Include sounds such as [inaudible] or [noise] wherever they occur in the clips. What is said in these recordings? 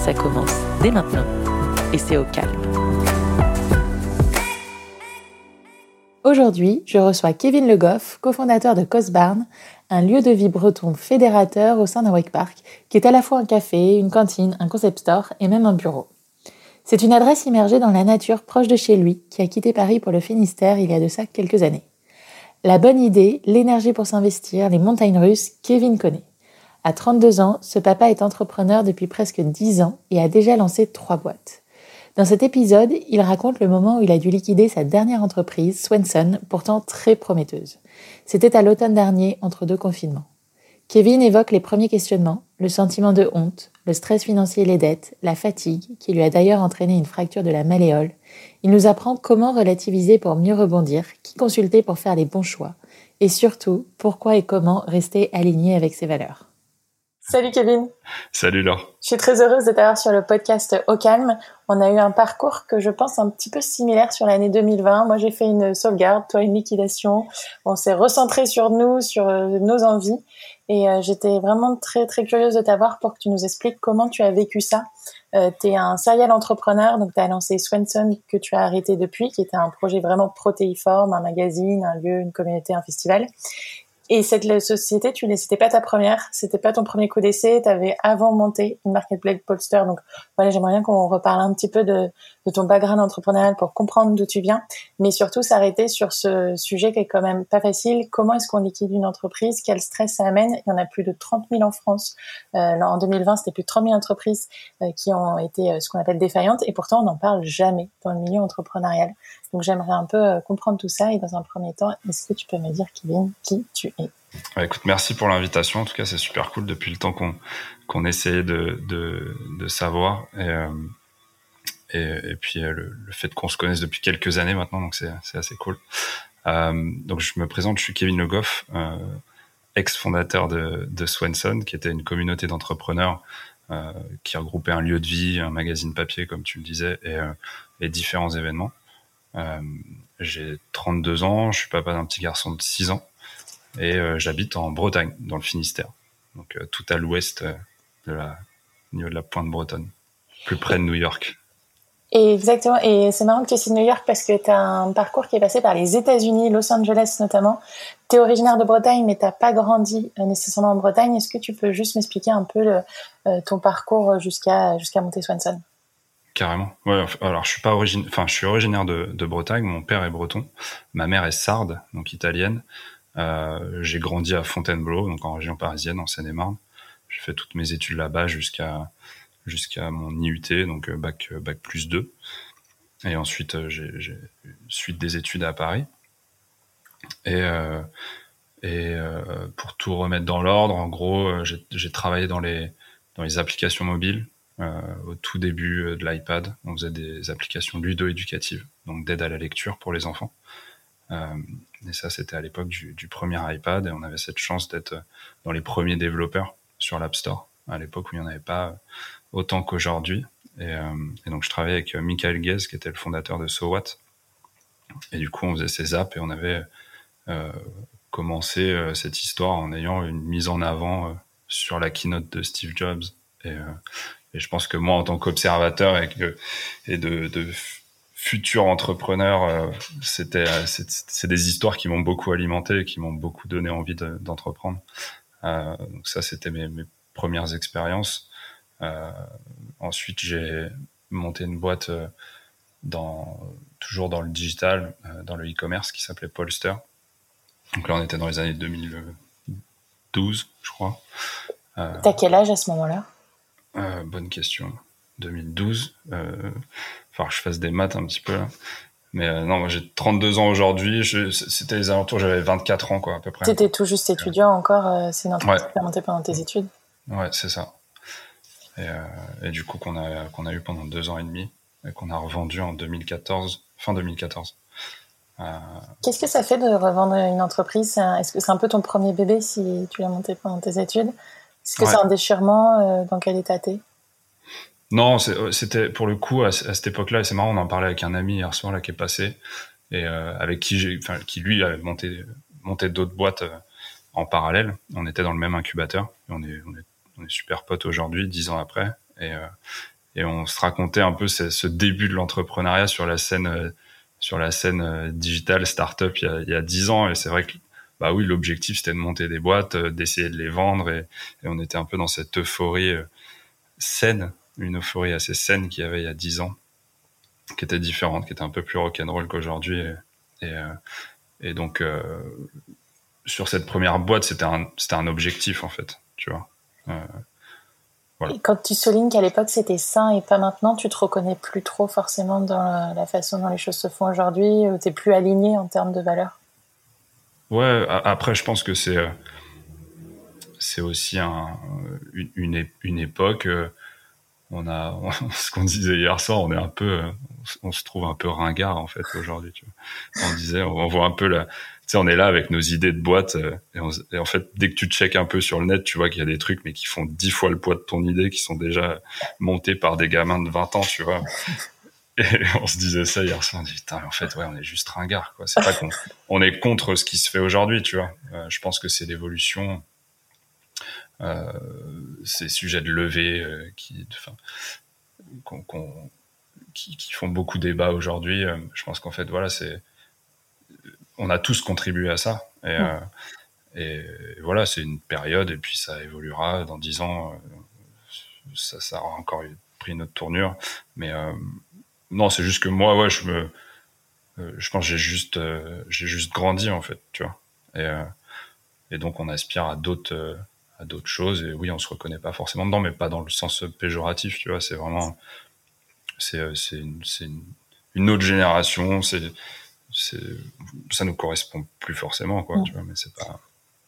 Ça commence dès maintenant et c'est au calme. Aujourd'hui, je reçois Kevin Le Goff, cofondateur de Cosbarn, un lieu de vie breton fédérateur au sein d'un wake park qui est à la fois un café, une cantine, un concept store et même un bureau. C'est une adresse immergée dans la nature proche de chez lui qui a quitté Paris pour le Finistère il y a de ça quelques années. La bonne idée, l'énergie pour s'investir, les montagnes russes, Kevin connaît. À 32 ans, ce papa est entrepreneur depuis presque 10 ans et a déjà lancé trois boîtes. Dans cet épisode, il raconte le moment où il a dû liquider sa dernière entreprise, Swenson, pourtant très prometteuse. C'était à l'automne dernier, entre deux confinements. Kevin évoque les premiers questionnements, le sentiment de honte, le stress financier et les dettes, la fatigue, qui lui a d'ailleurs entraîné une fracture de la malléole. Il nous apprend comment relativiser pour mieux rebondir, qui consulter pour faire les bons choix, et surtout, pourquoi et comment rester aligné avec ses valeurs. Salut Kevin. Salut Laure. Je suis très heureuse de t'avoir sur le podcast Au Calme. On a eu un parcours que je pense un petit peu similaire sur l'année 2020. Moi, j'ai fait une sauvegarde, toi une liquidation. On s'est recentré sur nous, sur euh, nos envies. Et euh, j'étais vraiment très très curieuse de t'avoir pour que tu nous expliques comment tu as vécu ça. Euh, tu es un serial entrepreneur, donc tu as lancé Swenson que tu as arrêté depuis, qui était un projet vraiment protéiforme, un magazine, un lieu, une communauté, un festival. Et cette société, tu c'était pas ta première, c'était pas ton premier coup d'essai. Tu avais avant monté une marketplace Polster. Donc voilà, j'aimerais bien qu'on reparle un petit peu de, de ton background entrepreneurial pour comprendre d'où tu viens, mais surtout s'arrêter sur ce sujet qui est quand même pas facile. Comment est-ce qu'on liquide une entreprise? Quel stress ça amène? Il y en a plus de 30 000 en France. Euh, en 2020, c'était plus de 30 000 entreprises euh, qui ont été euh, ce qu'on appelle défaillantes, et pourtant on n'en parle jamais dans le milieu entrepreneurial. Donc j'aimerais un peu euh, comprendre tout ça et dans un premier temps, est-ce que tu peux me dire, Kevin, qui tu es? Écoute, merci pour l'invitation. En tout cas, c'est super cool depuis le temps qu'on qu'on essayait de, de, de savoir et, euh, et, puis euh, le, le fait qu'on se connaisse depuis quelques années maintenant, donc c'est assez cool. Euh, donc je me présente, je suis Kevin Le Goff, ex-fondateur de, de Swenson, qui était une communauté d'entrepreneurs qui regroupait un lieu de vie, un magazine papier, comme tu le disais, et, et différents événements. J'ai 32 ans, je suis papa d'un petit garçon de 6 ans et euh, j'habite en Bretagne, dans le Finistère. Donc euh, tout à l'ouest de la, au niveau de la pointe bretonne, plus près de New York. exactement. Et c'est marrant que tu cites New York parce que tu as un parcours qui est passé par les États-Unis, Los Angeles notamment. Tu es originaire de Bretagne, mais tu pas grandi nécessairement en Bretagne. Est-ce que tu peux juste m'expliquer un peu le, ton parcours jusqu'à jusqu'à monter Swanson Carrément. Ouais, alors je suis pas origine, enfin je suis originaire de, de, Bretagne. Mon père est breton, ma mère est sarde, donc italienne. Euh, j'ai grandi à Fontainebleau, donc en région parisienne, en Seine-et-Marne. J'ai fait toutes mes études là-bas jusqu'à jusqu'à mon IUT, donc euh, bac euh, bac plus 2. Et ensuite j'ai suite des études à Paris. Et et pour tout remettre dans l'ordre, en gros, j'ai travaillé dans les dans les applications mobiles au tout début de l'iPad, on faisait des applications ludo-éducatives, donc d'aide à la lecture pour les enfants. Euh, et ça, c'était à l'époque du, premier iPad, et on avait cette chance d'être dans les premiers développeurs sur l'App Store, à l'époque où il n'y en avait pas autant qu'aujourd'hui. Et, et, donc, je travaillais avec Michael Guez, qui était le fondateur de SoWhat. Et du coup, on faisait ces apps et on avait euh, commencé cette histoire en ayant une mise en avant sur la keynote de Steve Jobs. Et, je pense que moi, en tant qu'observateur et, de futurs entrepreneurs, euh, c'était euh, c'est des histoires qui m'ont beaucoup alimenté, qui m'ont beaucoup donné envie d'entreprendre. euh, donc ça, c'était mes, mes, premières expériences. Euh, ensuite, j'ai monté une boîte euh, dans toujours dans le digital, dans le e-commerce qui s'appelait Polster. Donc là, on était dans les années 2012, je crois. T'as quel âge à ce moment-là? euh, bonne question. 2012. Euh, enfin, je fasse des maths un petit peu là. Mais euh, non, moi j'ai 32 ans aujourd'hui. C'était les alentours, j'avais 24 ans quoi à peu près. T'étais tout juste étudiant encore. Euh, c'est une entreprise ouais. qui pendant tes études? Ouais, c'est ça. et, du coup qu'on a qu'on a eu pendant deux ans et demi et qu'on a revendu en 2014, fin 2014. Qu'est-ce que ça fait de revendre une entreprise? Est-ce que c'est un peu ton premier bébé si tu l'as monté pendant tes études? Est-ce que c'est un déchirement Dans quel état t'es? Non, euh, c'était pour le coup à, cette époque-là, et c'est marrant, on en parlait avec un ami hier soir là qui est passé et euh, avec qui j'ai, enfin qui lui avait monté monté d'autres boîtes euh, en parallèle. On était dans le même incubateur, et on est on est on est super potes aujourd'hui, dix ans après, et et on se racontait un peu ce, ce début de l'entrepreneuriat sur la scène sur la scène digitale startup il y a il y a dix ans, et c'est vrai que bah oui, l'objectif c'était de monter des boîtes, d'essayer de les vendre, et, et, on était un peu dans cette euphorie saine une euphorie assez saine qu'il y avait il y a dix ans, qui était différente, qui était un peu plus rock'n'roll qu'aujourd'hui. Et, et, euh, donc, euh, sur cette première boîte, c'était un, un objectif, en fait, tu vois. Euh, voilà. Et quand tu soulignes qu'à l'époque c'était sain et pas maintenant, tu te reconnais plus trop forcément dans la, façon dont les choses se font aujourd'hui, ou t'es plus aligné en termes de valeur? Ouais, après je pense que c'est c'est aussi un, une, une, époque on a [laughs] ce qu'on disait hier soir, on est un peu, on se trouve un peu ringard en fait aujourd'hui. On disait, on voit un peu la, tu sais, on est là avec nos idées de boîte euh, et, en fait, dès que tu checkes un peu sur le net, tu vois qu'il y a des trucs mais qui font dix fois le poids de ton idée, qui sont déjà montés par des gamins de 20 ans, tu vois. Et on se disait ça hier soir, on dit putain, en fait, ouais, on est juste ringard, quoi. C'est pas qu'on on est contre ce qui se fait aujourd'hui, tu vois. Euh, je pense que c'est l'évolution euh, ces sujets de levée euh, qui, enfin, qui, qui, font beaucoup débat aujourd'hui. Euh, je pense qu'en fait, voilà, c'est, on a tous contribué à ça. Et, et voilà, c'est une période, et puis ça évoluera. Dans dix ans, ça, ça aura encore pris une autre tournure. Mais non, c'est juste que moi, ouais, je me, je pense, j'ai juste, j'ai juste grandi en fait, tu vois. Et, et donc, on aspire à d'autres à d'autres choses. Et oui, on se reconnaît pas forcément dedans, mais pas dans le sens péjoratif, tu vois. C'est vraiment, c'est, euh, c'est une, une, une, autre génération. C'est, c'est, ça nous correspond plus forcément, quoi. Tu vois, mais c'est pas.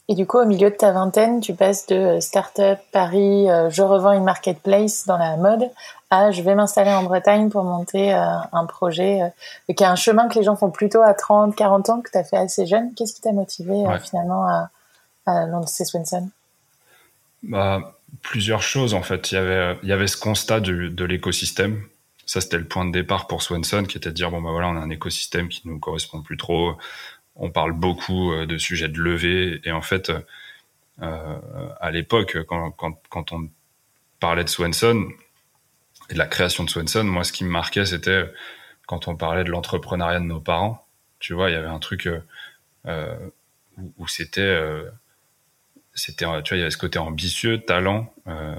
Et du coup, au milieu de ta vingtaine, tu passes de euh, start-up Paris, euh, je revends une marketplace dans la mode, à je vais m'installer en Bretagne pour monter un projet qui a un chemin que les gens font plutôt à 30, 40 ans, que tu as fait assez jeune. Qu'est-ce qui t'a motivé finalement à, à lancer Swenson? Bah, Plusieurs choses en fait. Il y avait, il y avait ce constat de, de l'écosystème. Ça, c'était le point de départ pour Swenson, qui était de dire, bon, bah voilà, on a un écosystème qui nous correspond plus trop. On parle beaucoup euh, de sujets de levée. Et en fait, euh, à l'époque, quand, quand, quand on parlait de Swenson et de la création de Swenson, moi, ce qui me marquait, c'était quand on parlait de l'entrepreneuriat de nos parents. Tu vois, il y avait un truc euh, où, où c'était euh, c'était, tu vois, il y avait ce côté ambitieux, talent, euh,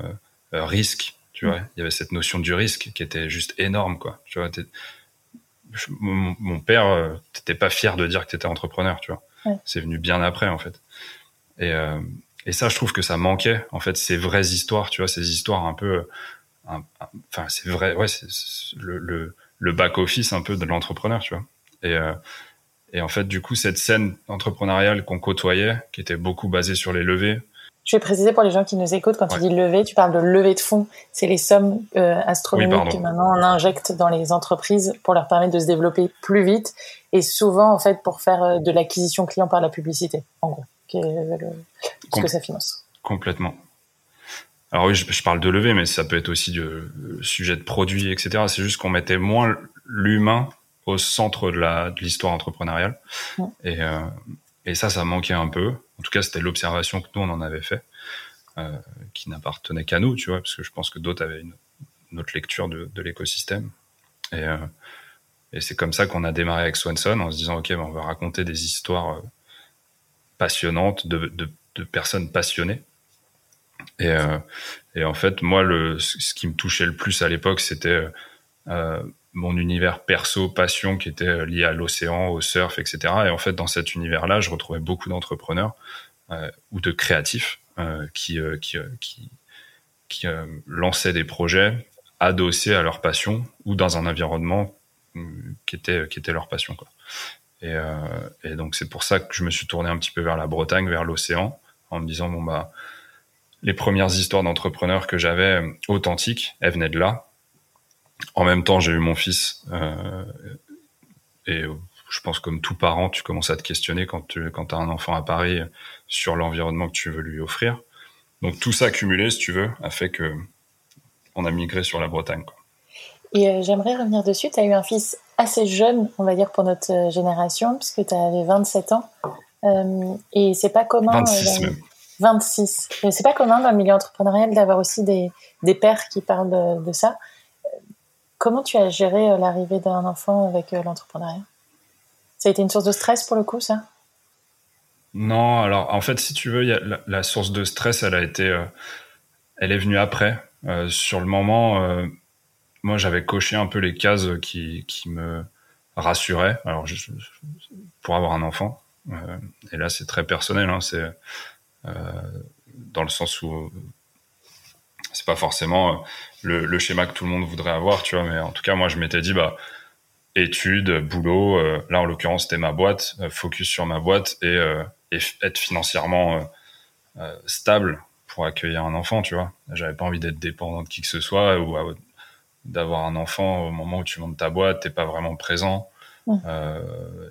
euh, risque, tu vois. Il y avait cette notion du risque qui était juste énorme, quoi. Tu vois, mon, mon, père, euh, t'étais pas fier de dire que t'étais entrepreneur, tu vois. C'est venu bien après, en fait. Et, euh, et ça, je trouve que ça manquait, en fait, ces vraies histoires, tu vois, ces histoires un peu, enfin, c'est vrai, ouais, c'est le, le, le back office un peu de l'entrepreneur, tu vois. Et et en fait, du coup, cette scène entrepreneuriale qu'on côtoyait, qui était beaucoup basée sur les levées. Je vais préciser pour les gens qui nous écoutent, quand tu dis levée, tu parles de levée de fonds. C'est les sommes euh, astronomiques que maintenant on injecte dans les entreprises pour leur permettre de se développer plus vite et souvent, en fait, pour faire euh, de l'acquisition client par la publicité, en gros, qui est le, ce que ça finance. Complètement. Alors oui, je, parle de levée, mais ça peut être aussi du euh, sujet de produits, etc. C'est juste qu'on mettait moins l'humain au centre de la de l'histoire entrepreneuriale. Et, euh, et ça, ça manquait un peu. En tout cas, c'était l'observation que nous on en avait fait, euh, qui n'appartenait qu'à nous, tu vois, parce que je pense que d'autres avaient une, autre lecture de, de l'écosystème. Et, euh, et c'est comme ça qu'on a démarré avec Swanson en se disant ok, ben, on va raconter des histoires passionnantes de, de, de personnes passionnées. Et, et en fait, moi, le, ce qui me touchait le plus à l'époque, c'était mon univers perso, passion qui était lié à l'océan, au surf, etc. Et en fait, dans cet univers-là, je retrouvais beaucoup d'entrepreneurs euh, ou de créatifs euh, qui, euh, qui, euh, qui, qui lançaient des projets adossés à leur passion ou dans un environnement qui était, qui était leur passion. Quoi. Et, et donc, c'est pour ça que je me suis tourné un petit peu vers la Bretagne, vers l'océan, en me disant, bon, bah, les premières histoires d'entrepreneurs que j'avais authentiques, elles venaient de là. En même temps, j'ai eu mon fils et je pense comme tout parent, tu commences à te questionner quand tu quand as un enfant à Paris sur l'environnement que tu veux lui offrir. Donc tout ça cumulé, si tu veux, a fait que on a migré sur la Bretagne. Quoi. Et euh, j'aimerais revenir dessus. Tu as eu un fils assez jeune, on va dire, pour notre euh, génération, puisque tu avais 27 ans. Euh, et c'est pas commun. 26 même. 26. C'est pas commun dans le milieu entrepreneurial d'avoir aussi des, des pères qui parlent de, de ça. Comment tu as géré l'arrivée d'un enfant avec l'entrepreneuriat? Ça a été une source de stress pour le coup, ça? Non, alors en fait, si tu veux, la, source de stress, elle a été, elle est venue après. sur le moment, moi, j'avais coché un peu les cases qui, me rassuraient. Alors, pour avoir un enfant, euh, et là, c'est très personnel. Hein, c'est euh, dans le sens où c'est pas forcément euh, le, le, schéma que tout le monde voudrait avoir, tu vois. Mais en tout cas, moi, je m'étais dit, bah, études, boulot. Euh, là, en l'occurrence, c'était ma boîte, euh, focus sur ma boîte et, et être financièrement stable pour accueillir un enfant, tu vois. J'avais pas envie d'être dépendant de qui que ce soit ou d'avoir un enfant au moment où tu montes ta boîte, t'es pas vraiment présent.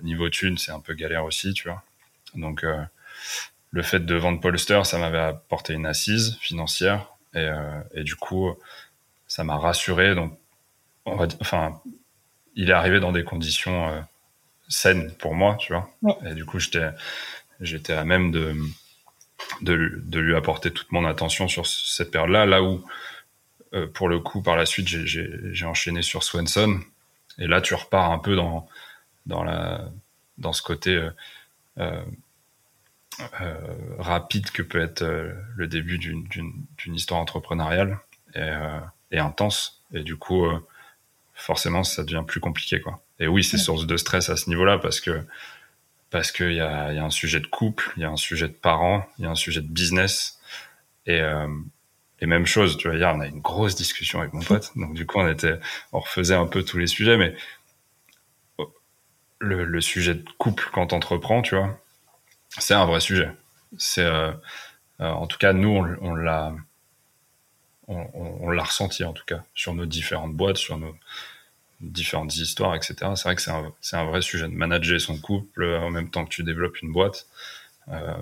Niveau thune, c'est un peu galère aussi, tu vois. Donc, le fait de vendre Polster, ça m'avait apporté une assise financière et, euh, et du coup, ça m'a rassuré. Donc, on va, enfin, il est arrivé dans des conditions euh, saines pour moi, tu vois. Et du coup, j'étais, j'étais à même de, de, de lui apporter toute mon attention sur cette période-là, là où euh, pour le coup, par la suite, j'ai enchaîné sur Swenson. Et là, tu repars un peu dans, dans, la, dans ce côté euh rapide que peut être le début d'une histoire entrepreneuriale et, et, intense. Et du coup, forcément, ça devient plus compliqué. Quoi. Et oui, c'est source de stress à ce niveau-là parce que parce qu'il y a, y a un sujet de couple, il y a un sujet de parents, il y a un sujet de business. Et, et même chose, tu vois, hier, on a une grosse discussion avec mon pote. Donc, du coup, on était, on refaisait un peu tous les sujets, mais le, le sujet de couple quand t'entreprends, tu vois, c'est un vrai sujet. C'est, euh, euh, en tout cas, nous, on, l'a, on, l'a ressenti, en tout cas, sur nos différentes boîtes, sur nos différentes histoires, etc. C'est vrai que c'est un, vrai sujet de manager son couple en même temps que tu développes une boîte. Euh,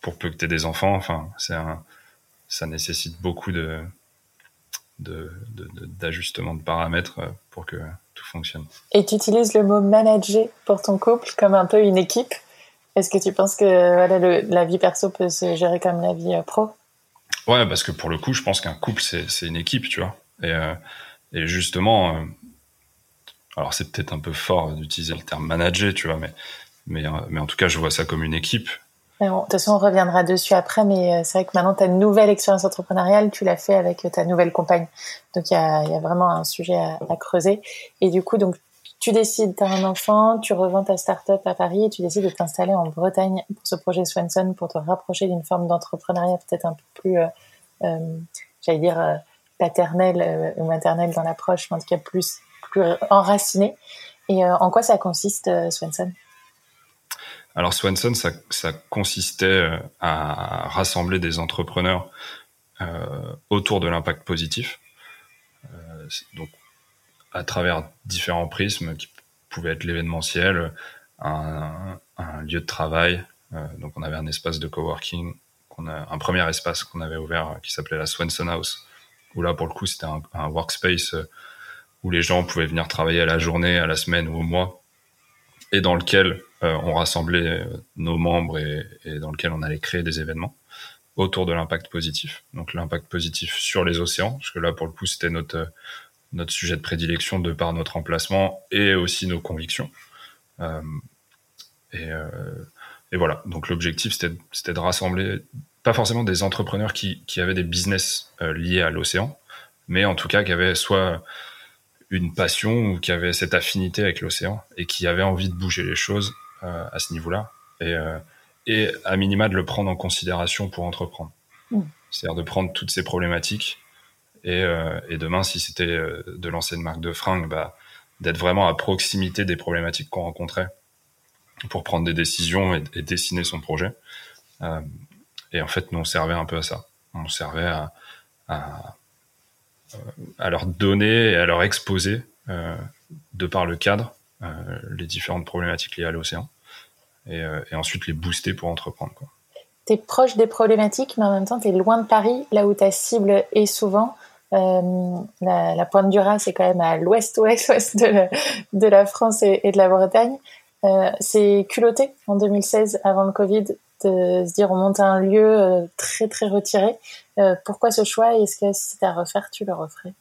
pour peu que tu aies des enfants, enfin, c'est ça nécessite beaucoup de d'ajustement de, paramètres euh, pour que tout fonctionne. Et tu utilises le mot manager pour ton couple comme un peu une équipe? Est-ce que tu penses que voilà, le, la vie perso peut se gérer comme la vie euh, pro? Ouais, parce que pour le coup, je pense qu'un couple, c'est une équipe, tu vois. Et, euh, et justement, euh, alors c'est peut-être un peu fort d'utiliser le terme manager, tu vois, mais, mais, mais en tout cas, je vois ça comme une équipe. De toute façon, on reviendra dessus après, mais c'est vrai que maintenant, ta nouvelle expérience entrepreneuriale, tu l'as fait avec ta nouvelle compagne. Donc, il y a, y a, vraiment un sujet à, à, creuser. Et du coup, donc, tu décides, tu as un enfant, tu revends ta start-up à Paris et tu décides de t'installer en Bretagne pour ce projet Swanson, pour te rapprocher d'une forme d'entrepreneuriat peut-être un peu plus, euh, euh, j'allais dire, euh, paternelle ou maternelle dans l'approche, mais en tout cas plus, plus enracinée. Et en quoi ça consiste, Swanson? Alors Swanson, ça, consistait à rassembler des entrepreneurs autour de l'impact positif, donc à travers différents prismes qui pouvaient être l'événementiel, un, lieu de travail. Euh, donc on avait un espace de coworking, un premier espace qu'on avait ouvert qui s'appelait la Swanson House, où là pour le coup c'était un, workspace où les gens pouvaient venir travailler à la journée, à la semaine ou au mois, et dans lequel euh, on rassemblait euh, nos membres et, et, dans lequel on allait créer des événements autour de l'impact positif. Donc l'impact positif sur les océans, parce que là pour le coup c'était notre notre sujet de prédilection de par notre emplacement et aussi nos convictions. Euh, et, euh, et, voilà. Donc l'objectif c'était de rassembler pas forcément des entrepreneurs qui, qui avaient des business euh, liés à l'océan, mais en tout cas qui avaient soit une passion ou qui avaient cette affinité avec l'océan et qui avaient envie de bouger les choses à ce niveau-là et, et à minima de le prendre en considération pour entreprendre. Mmh. C'est-à-dire de prendre toutes ces problématiques et, euh, et demain, si c'était de lancer une marque de fringues, bah, d'être vraiment à proximité des problématiques qu'on rencontrait pour prendre des décisions et, dessiner son projet. Euh, Et en fait, nous, on servait un peu à ça. On servait à, leur donner et à leur exposer, euh, de par le cadre, euh, les différentes problématiques liées à l'océan. Et, euh, ensuite les booster pour entreprendre. Quoi. Tu es proche des problématiques, mais en même temps, tu es loin de Paris, là où ta cible est souvent. Euh, la, pointe du Rhin, c'est quand même à l'ouest-ouest-ouest [laughs] de, la, de la France et, de la Bretagne. Euh, c'est culotté en 2016, avant le Covid, de se dire on monte à un lieu euh, très très retiré. Pourquoi ce choix Est-ce que si c'était à refaire, tu le referais?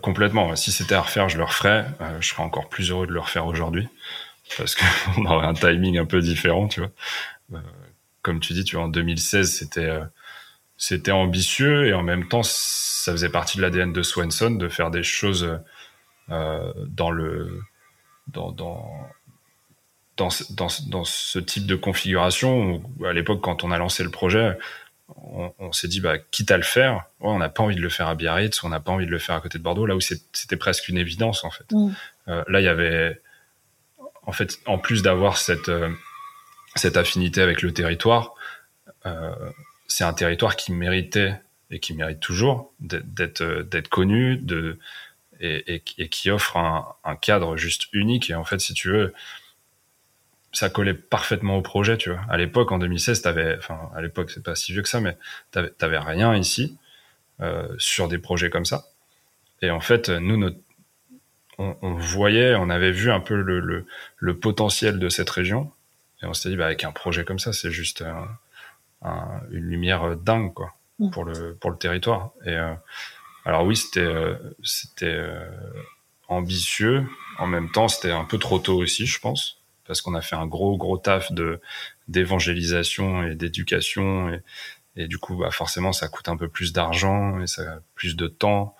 Complètement. Si c'était à refaire, je le referais. Je serais encore plus heureux de le refaire aujourd'hui parce qu'on [laughs] aurait un timing un peu différent, tu vois. comme tu dis, tu vois, en 2016, c'était c'était ambitieux et en même temps, ça faisait partie de l'ADN de Swanson de faire des choses dans le dans, dans dans, dans, dans, ce type de configuration, à l'époque, quand on a lancé le projet, on, on s'est dit, bah, quitte à le faire, ouais, on n'a pas envie de le faire à Biarritz, on n'a pas envie de le faire à côté de Bordeaux, là où c'était presque une évidence, en fait. Mm. Euh, là, il y avait, en fait, en plus d'avoir cette, euh, cette affinité avec le territoire, euh, c'est un territoire qui méritait et qui mérite toujours d'être d'être connu, et, qui offre un, cadre juste unique. Et en fait, si tu veux, ça collait parfaitement au projet, tu vois. À l'époque, en 2016, t'avais, enfin, à l'époque, c'est pas si vieux que ça, mais t'avais, t'avais rien ici euh, sur des projets comme ça. Et en fait, nous, on, voyait, on avait vu un peu le, potentiel de cette région, et on s'était dit, bah, avec un projet comme ça, c'est juste un, un, une lumière dingue, quoi, mmh. pour le pour le territoire. Et euh, alors oui, c'était euh, c'était euh, ambitieux. En même temps, c'était un peu trop tôt aussi, je pense parce qu'on a fait un gros gros taf de d'évangélisation et d'éducation et, et, du coup bah forcément ça coûte un peu plus d'argent et ça a plus de temps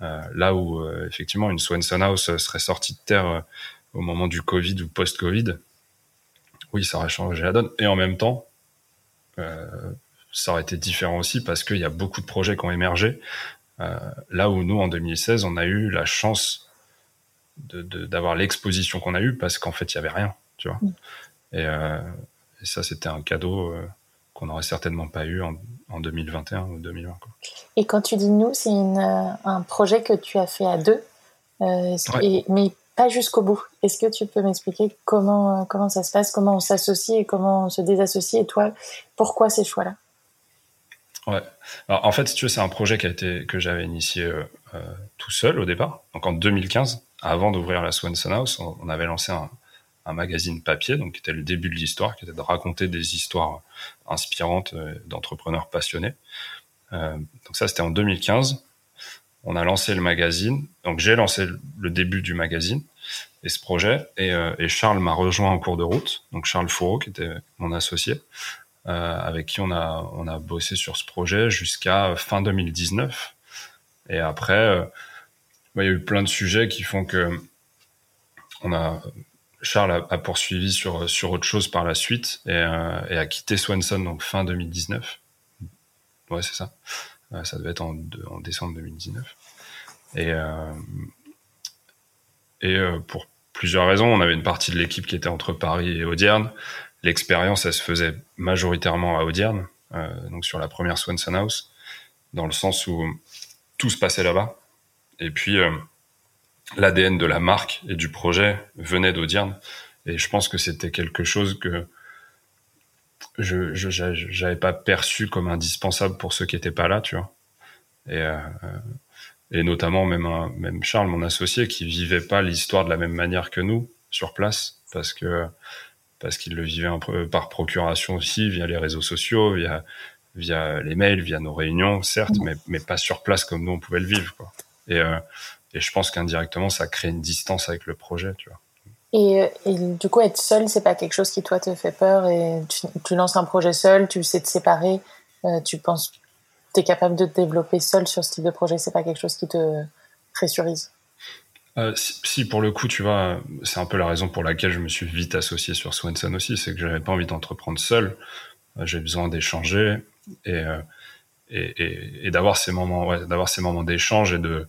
euh, là où euh, effectivement une Swanson House serait sortie de terre euh, au moment du Covid ou post-Covid oui ça aurait changé la donne et en même temps ça aurait été différent aussi parce qu'il y a beaucoup de projets qui ont émergé là où nous en 2016 on a eu la chance d'avoir de, l'exposition qu'on a eue parce qu'en fait il y avait rien tu vois. Mm. Et, euh, et, ça, c'était un cadeau euh, qu'on n'aurait certainement pas eu en, en, 2021 ou 2020. Quoi. Et quand tu dis nous, c'est euh, un projet que tu as fait à deux, euh, ouais. et, mais pas jusqu'au bout. Est-ce que tu peux m'expliquer comment, comment ça se passe, comment on s'associe et comment on se désassocie, et toi, pourquoi ces choix-là? Ouais. En fait, si tu veux, c'est un projet qui a été que j'avais initié euh, tout seul au départ. Donc en 2015, avant d'ouvrir la Swanson House, on, avait lancé un, magazine papier, donc qui était le début de l'histoire, qui était de raconter des histoires inspirantes euh, d'entrepreneurs passionnés. Euh, donc ça, c'était en 2015. On a lancé le magazine. Donc j'ai lancé le début du magazine et ce projet. Et, euh, Charles m'a rejoint en cours de route. Donc Charles Fourreau, qui était mon associé, euh, avec qui on a on a bossé sur ce projet jusqu'à fin 2019. Et après, euh, bah, il y a eu plein de sujets qui font que on a Charles a, poursuivi sur sur autre chose par la suite et, et a quitté Swanson donc fin 2019. Ouais, c'est ça. Ça devait être en, en, décembre 2019. Et euh, et euh, pour plusieurs raisons, on avait une partie de l'équipe qui était entre Paris et Audierne. L'expérience, elle se faisait majoritairement à Audierne, euh, donc sur la première Swanson House, dans le sens où tout se passait là-bas. Et puis l'ADN de la marque et du projet venait d'Audierne. Et je pense que c'était quelque chose que je j'avais pas perçu comme indispensable pour ceux qui étaient pas là, tu vois. Et, euh, et notamment même un, même Charles, mon associé, qui vivait pas l'histoire de la même manière que nous sur place, parce que parce qu'il le vivait un peu par procuration aussi, via les réseaux sociaux, via via les mails, via nos réunions, certes, mais mais pas sur place comme nous on pouvait le vivre, quoi. Et euh, et je pense qu'indirectement, ça crée une distance avec le projet, tu vois. Et, et, du coup, être seul, c'est pas quelque chose qui toi te fait peur et tu, lances un projet seul, tu sais te séparer, euh, tu penses, tu es capable de te développer seul sur ce type de projet, c'est pas quelque chose qui te pressurise? Euh, si, pour le coup, tu vois, c'est un peu la raison pour laquelle je me suis vite associé sur Swanson aussi, c'est que j'avais pas envie d'entreprendre seul, euh, j'ai besoin d'échanger et, euh, et, et, d'avoir ces moments, d'avoir ces moments d'échange et de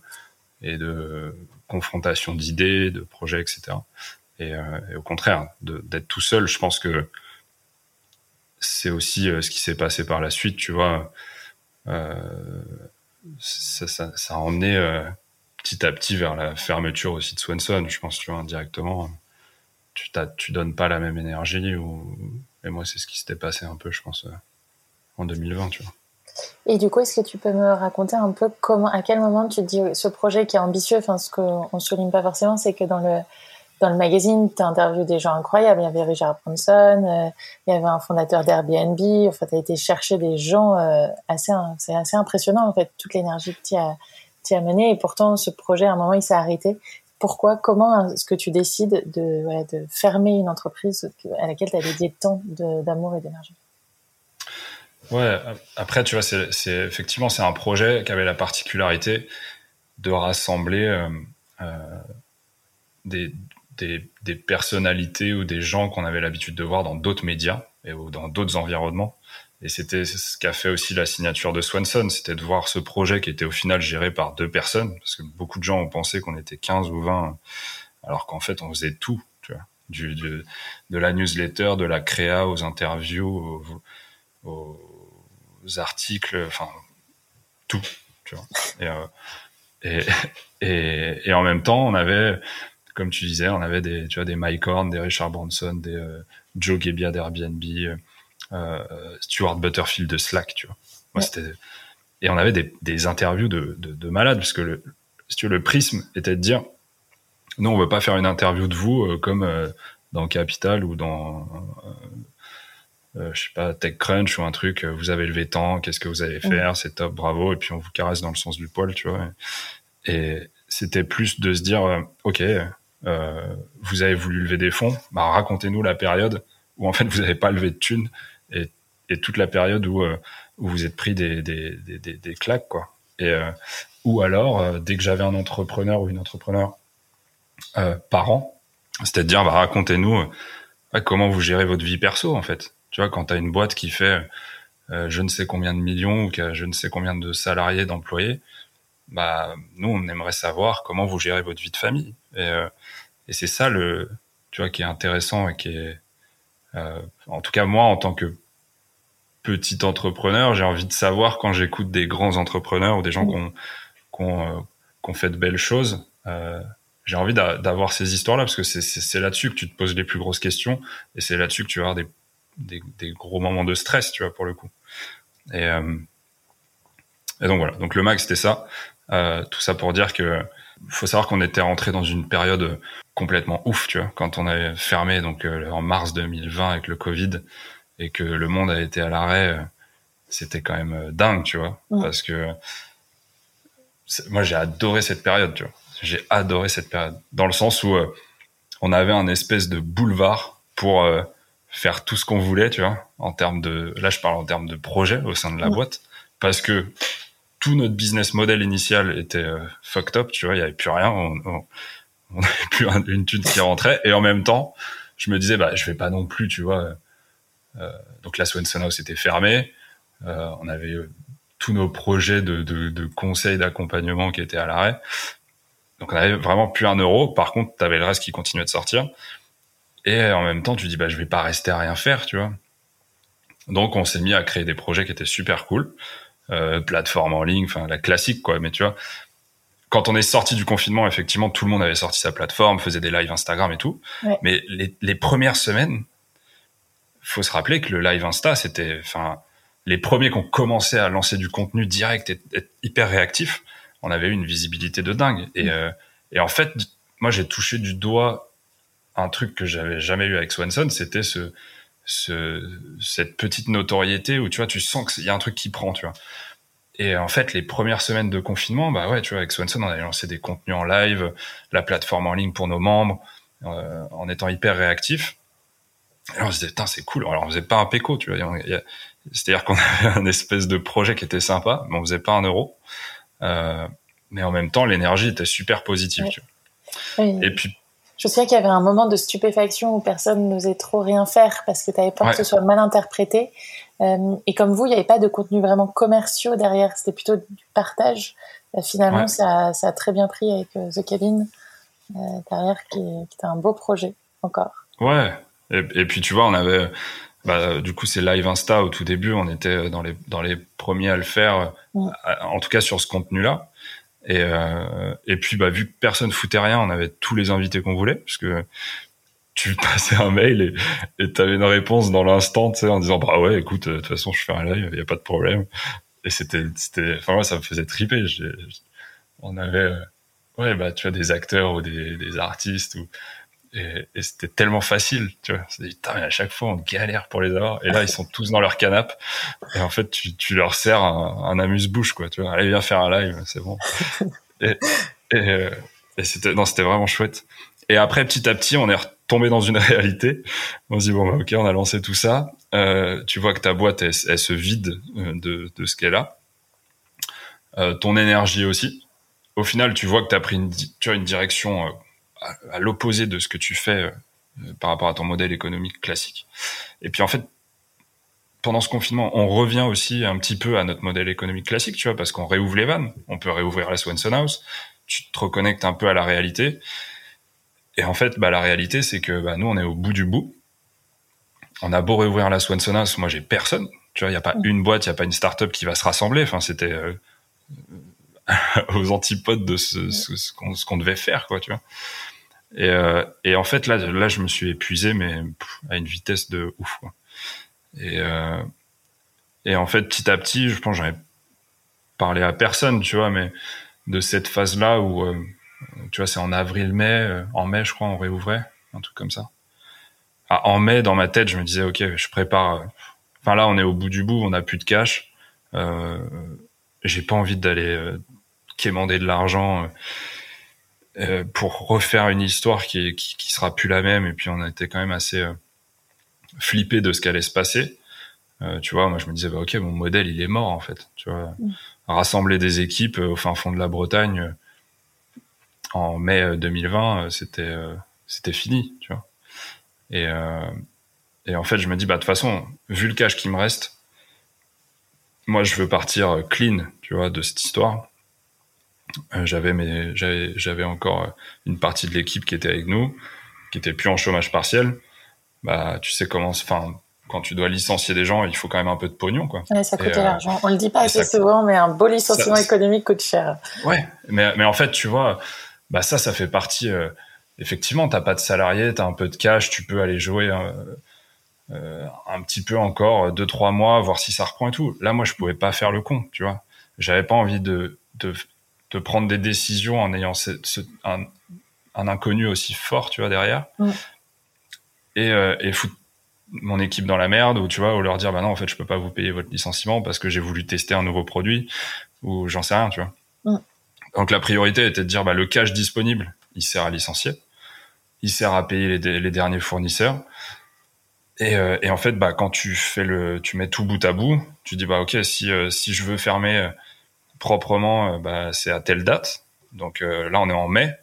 et de confrontation d'idées, de projets, etc. Et, euh, et au contraire, d'être tout seul, je pense que c'est aussi ce qui s'est passé par la suite, tu vois. Ça, ça, a emmené petit à petit vers la fermeture aussi de Swanson, je pense, tu vois, indirectement. Tu, tu donnes pas la même énergie. Ou... Et moi, c'est ce qui s'était passé un peu, je pense, en 2020, tu vois. Et du coup, est-ce que tu peux me raconter un peu comment, à quel moment tu te dis ce projet qui est ambitieux, enfin, ce qu'on ne souligne pas forcément, c'est que dans le, dans le magazine, tu as interviewé des gens incroyables. Il y avait Richard Branson, euh, il y avait un fondateur d'Airbnb. Enfin, tu as été chercher des gens euh, assez, c'est assez impressionnant, en fait, toute l'énergie que tu as, as mené. Et pourtant, ce projet, à un moment, il s'est arrêté. Pourquoi, comment est-ce que tu décides de fermer une entreprise à laquelle tu as dédié tant d'amour et d'énergie? Ouais, après, tu vois, c'est effectivement, c'est un projet qui avait la particularité de rassembler euh, euh, des, des, personnalités ou des gens qu'on avait l'habitude de voir dans d'autres médias et ou dans d'autres environnements. Et c'était ce qu'a fait aussi la signature de Swanson, c'était de voir ce projet qui était au final géré par deux personnes, parce que beaucoup de gens ont pensé qu'on était 15 ou 20, alors qu'en fait, on faisait tout, tu vois, du, de, la newsletter, de la créa aux interviews, aux articles, enfin tout, tu vois. Euh, et, [laughs] et, et, en même temps, on avait, comme tu disais, on avait des, tu vois, des Mike Horn, des Richard Branson, des euh, Joe Gebbia d'Airbnb, euh, Stuart Butterfield de Slack, tu vois. Moi, c'était et on avait des, des interviews de, de, de, malades parce que le, si tu veux, le prisme était de dire, nous, on veut pas faire une interview de vous comme dans Capital ou dans euh, je sais pas, TechCrunch ou un truc, euh, vous avez levé tant, qu'est-ce que vous allez faire, c'est top, bravo, et puis on vous caresse dans le sens du poil, tu vois. Et c'était plus de se dire, euh, ok, vous avez voulu lever des fonds, bah racontez-nous la période où en fait vous n'avez pas levé de thunes et, et toute la période où, où vous êtes pris des, des, des, des, claques, quoi. Et, ou alors, dès que j'avais un entrepreneur ou une entrepreneur par an, c'était de dire, bah, racontez-nous comment vous gérez votre vie perso, en fait. Tu vois, quand tu as une boîte qui fait euh, je ne sais combien de millions ou qui a je ne sais combien de salariés, d'employés, bah nous on aimerait savoir comment vous gérez votre vie de famille. Et, euh, et c'est ça le, tu vois, qui est intéressant et qui est, euh, en tout cas moi en tant que petit entrepreneur, j'ai envie de savoir quand j'écoute des grands entrepreneurs ou des gens mmh. qui ont, qui fait de belles choses. j'ai envie d'avoir ces histoires-là parce que c'est là-dessus que tu te poses les plus grosses questions et c'est là-dessus que tu vas avoir des des, des, gros moments de stress, tu vois, pour le coup. Et, euh, et donc voilà. Donc le mag, c'était ça. Euh, tout ça pour dire que faut savoir qu'on était rentré dans une période complètement ouf, tu vois, quand on avait fermé donc euh, en mars 2020 avec le Covid et que le monde a été à l'arrêt, euh, c'était quand même euh, dingue, tu vois, parce que moi j'ai adoré cette période, tu vois. J'ai adoré cette période. Dans le sens où on avait un espèce de boulevard pour faire tout ce qu'on voulait, tu vois, en termes de, là je parle en termes de projet au sein de la boîte, parce que tout notre business model initial était euh, fucked up, tu vois, il y avait plus rien, on, on, [laughs] avait plus une thune qui rentrait, et en même temps, je me disais, bah je vais pas non plus, tu vois, euh, donc la Swanson House était fermée, euh, on avait tous nos projets de conseils d'accompagnement qui étaient à l'arrêt, donc on avait vraiment plus un euro. Par contre, tu avais le reste qui continuait de sortir. Et en même temps, tu dis, bah, je vais pas rester à rien faire, tu vois. Donc, on s'est mis à créer des projets qui étaient super cool. Euh, plateforme en ligne, enfin, la classique, quoi. Mais tu vois, quand on est sorti du confinement, effectivement, tout le monde avait sorti sa plateforme, faisait des lives Instagram et tout. Mais les, les, premières semaines, faut se rappeler que le live Insta, c'était, enfin, les premiers qui ont commencé à lancer du contenu direct et être hyper réactif, on avait eu une visibilité de dingue. Et, euh, et en fait, moi, j'ai touché du doigt un truc que j'avais jamais eu avec Swanson, c'était ce, ce, cette petite notoriété où tu vois, tu sens qu'il y a un truc qui prend, tu vois. Et en fait, les premières semaines de confinement, bah ouais, tu vois, avec Swanson, on avait lancé des contenus en live, la plateforme en ligne pour nos membres, euh, en étant hyper réactif. Et on se disait, putain, c'est cool. Alors, on faisait pas un péco, tu vois. C'est-à-dire qu'on [laughs] avait un espèce de projet qui était sympa, mais on faisait pas un euro. Euh, mais en même temps, l'énergie était super positive, tu vois. Et puis, je sais qu'il y avait un moment de stupéfaction où personne n'osait trop rien faire parce que tu avais peur que ce soit mal interprété. Euh, et comme vous, il n'y avait pas de contenu vraiment commerciaux derrière, c'était plutôt du partage. Euh, finalement, ça, ça, a très bien pris avec euh, The Cabin derrière, qui, qui était un beau projet encore. Ouais. Et, et, puis tu vois, on avait bah, du coup, c'est Live Insta au tout début. On était dans les dans les premiers à le faire, en tout cas sur ce contenu-là. Et euh, et puis bah vu que personne foutait rien, on avait tous les invités qu'on voulait, parce que tu [laughs] passais un mail et tu avais une réponse dans l'instant, tu sais, en disant bah ouais, écoute, de toute façon, je fais un live, il y a pas de problème. Et c'était c'était, enfin moi ça me faisait triper. on avait euh, ouais bah tu vois des acteurs ou des, des artistes ou et, et c'était tellement facile, tu vois. C'est putain, à chaque fois, on galère pour les avoir. Et là, ils sont tous dans leur canapé. Et en fait, tu, tu leur sers un, un amuse-bouche, quoi. Tu vois, allez, viens faire un live, c'est bon. [laughs] Et, et, et c'était, non, c'était vraiment chouette. Et après, petit à petit, on est retombé dans une [laughs] réalité. On se dit, bon, bah, ok, on a lancé tout ça. Euh, tu vois que ta boîte, elle, elle se vide euh, de, de ce qu'elle a. Euh, ton énergie aussi. Au final, tu vois que tu as pris une, tu as une direction euh, à, l'opposé de ce que tu fais euh, par rapport à ton modèle économique classique. Et puis en fait, pendant ce confinement, on revient aussi un petit peu à notre modèle économique classique, tu vois, parce qu'on réouvre les vannes, on peut réouvrir la Swanson House, tu te reconnectes un peu à la réalité. Et en fait, bah, la réalité, c'est que bah, nous, on est au bout du bout. On a beau réouvrir la Swanson House, moi, j'ai personne. Tu vois, il n'y a pas une boîte, il n'y a pas une start-up qui va se rassembler. Enfin, c'était euh, [laughs] aux antipodes de ce, ce, qu'on devait faire, quoi, tu vois. Et, euh, et en fait, là, là, je me suis épuisé, mais à une vitesse de ouf. Quoi. Et, euh, et en fait, petit à petit, je pense, j'en ai parlé à personne, tu vois, mais de cette phase-là où, euh, tu vois, c'est en avril-mai, euh, en mai, je crois, on réouvrait, un truc comme ça. Ah, en mai, dans ma tête, je me disais, ok, je prépare. Euh, enfin là, on est au bout du bout, on n'a plus de cash. J'ai pas envie d'aller quémander de l'argent euh, pour refaire une histoire qui, qui, qui, sera plus la même. Et puis on a été quand même assez euh, flippé de ce qu'allait se passer. Euh, tu vois, moi je me disais, bah, ok, mon modèle il est mort en fait. Tu vois, mm. rassembler des équipes au fin fond de la Bretagne en mai 2020, c'était c'était fini, tu vois. Et, et en fait, je me dis, bah de toute façon, vu le cash qui me reste, moi je veux partir clean, tu vois, de cette histoire. Euh, j'avais mais j'avais j'avais encore euh, une partie de l'équipe qui était avec nous, qui était plus en chômage partiel. Bah, tu sais comment, enfin, quand tu dois licencier des gens, il faut quand même un peu de pognon, quoi. Ouais, ça coûte de l'argent. On le dit pas assez souvent, mais un beau licenciement économique coûte cher. Ouais, mais mais en fait, tu vois, bah ça, ça fait partie. Euh, effectivement, t'as pas de salarié, t'as un peu de cash, tu peux aller jouer euh, un petit peu encore deux trois mois, voir si ça reprend et tout. Là, moi, je pouvais pas faire le con, tu vois. J'avais pas envie de de de prendre des décisions en ayant ce, un, un, inconnu aussi fort, tu vois, derrière. Et, euh, et foutre mon équipe dans la merde, ou tu vois, ou leur dire, bah non, en fait, je peux pas vous payer votre licenciement parce que j'ai voulu tester un nouveau produit, ou j'en sais rien, tu vois. Donc la priorité était de dire, bah le cash disponible, il sert à licencier, il sert à payer les, les derniers fournisseurs. Et, euh, et, en fait, bah quand tu fais le, tu mets tout bout à bout, tu dis, bah ok, si euh, si je veux fermer proprement, euh, bah, c'est à telle date. Donc euh, là, on est en mai.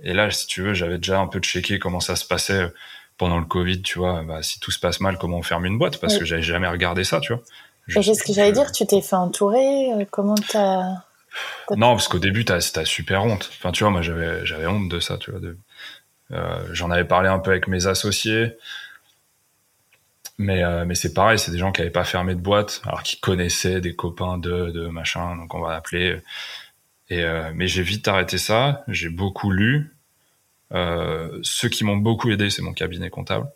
Et là, si tu veux, j'avais déjà un peu checké comment ça se passait euh, pendant le Covid, tu vois. Bah, si tout se passe mal, comment on ferme une boîte? Parce que j'avais jamais regardé ça, tu vois. Ce que j'allais dire, tu t'es fait entourer Comment t'as... Non, parce qu'au début, t'as, as super honte. Enfin, tu vois, moi, j'avais, j'avais honte de ça, tu vois. De... Euh, j'en avais parlé un peu avec mes associés. Mais, euh, mais c'est pareil, c'est des gens qui n'avaient pas fermé de boîte, alors qui connaissaient des copains de, de machin, donc on va appeler. Et, euh, mais j'ai vite arrêté ça, j'ai beaucoup lu. Euh, ceux qui m'ont beaucoup aidé, c'est mon cabinet comptable.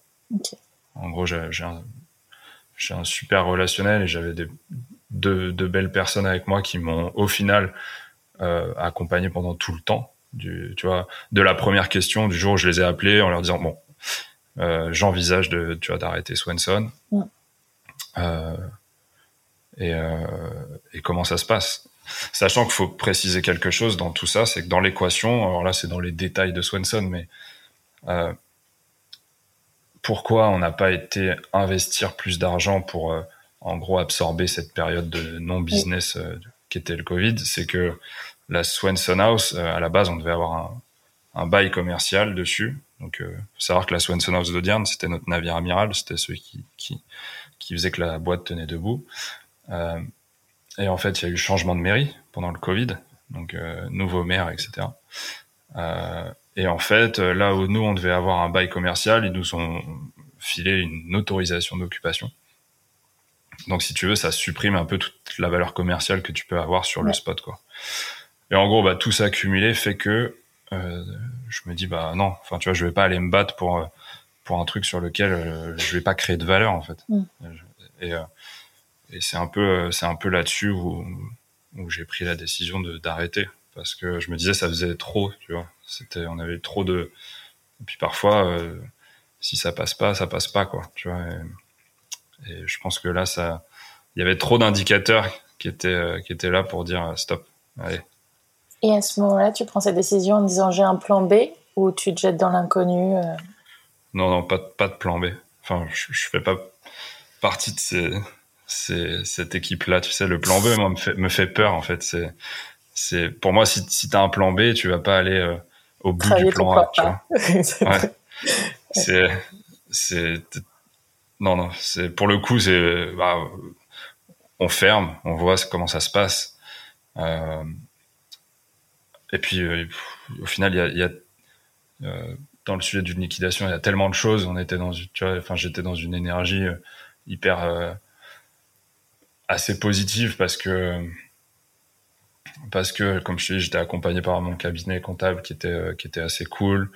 En gros, j'ai un, un, super relationnel et j'avais de, de, belles personnes avec moi qui m'ont au final euh, accompagné pendant tout le temps. Du, tu vois, de la première question, du jour où je les ai appelés en leur disant bon, euh, j'envisage de, tu vois, d'arrêter Swanson. Euh, et, euh, et, comment ça se passe? Sachant qu'il faut préciser quelque chose dans tout ça, c'est que dans l'équation, alors là c'est dans les détails de Swanson, mais pourquoi on n'a pas été investir plus d'argent pour en gros absorber cette période de non-business qui était le Covid, c'est que la Swanson House, à la base, on devait avoir un, un bail commercial dessus donc, euh, faut savoir que la Swanson House d'Audierne, c'était notre navire amiral, c'était celui qui, qui, qui, faisait que la boîte tenait debout. Euh, et en fait, il y a eu changement de mairie pendant le Covid, donc euh, nouveau maire, etc. Euh, et en fait, là où nous, on devait avoir un bail commercial, ils nous ont filer une autorisation d'occupation. Donc, si tu veux, ça supprime un peu toute la valeur commerciale que tu peux avoir sur le spot, quoi. Et en gros, bah, tout ça accumulé fait que euh, je me dis, bah non, enfin, tu vois, je vais pas aller me battre pour, euh, pour un truc sur lequel euh, je vais pas créer de valeur, en fait. Mm. Et, euh, et c'est un peu, c'est un peu là-dessus où, où j'ai pris la décision de d'arrêter parce que je me disais ça faisait trop, tu vois. C'était, on avait trop de, et puis parfois, euh, si ça passe pas, ça passe pas, quoi, tu vois. Et, je pense que là, ça, il y avait trop d'indicateurs qui étaient, qui étaient là pour dire stop, allez. Et à ce moment-là, tu prends cette décision en disant j'ai un plan B ou tu te jettes dans l'inconnu euh? Non, non, pas, pas de plan B. Enfin, je, je fais pas partie de ces, ces cette équipe-là. Tu sais, le plan B moi, me fait, me fait peur en fait. C'est, c'est pour moi si, si tu as un plan B, tu vas pas aller euh, au bout du plan A. Tu vois. [laughs] ouais. C'est, c'est, non, non. C'est pour le coup, c'est, bah, on ferme, on voit comment ça se passe. Euh, et puis, euh, au final, il y a, y a euh, dans le sujet d'une liquidation, il y a tellement de choses. On était dans, tu vois, enfin, j'étais dans une énergie euh, hyper assez positive parce que parce que comme je dis, j'étais accompagné par mon cabinet comptable qui était qui était assez cool.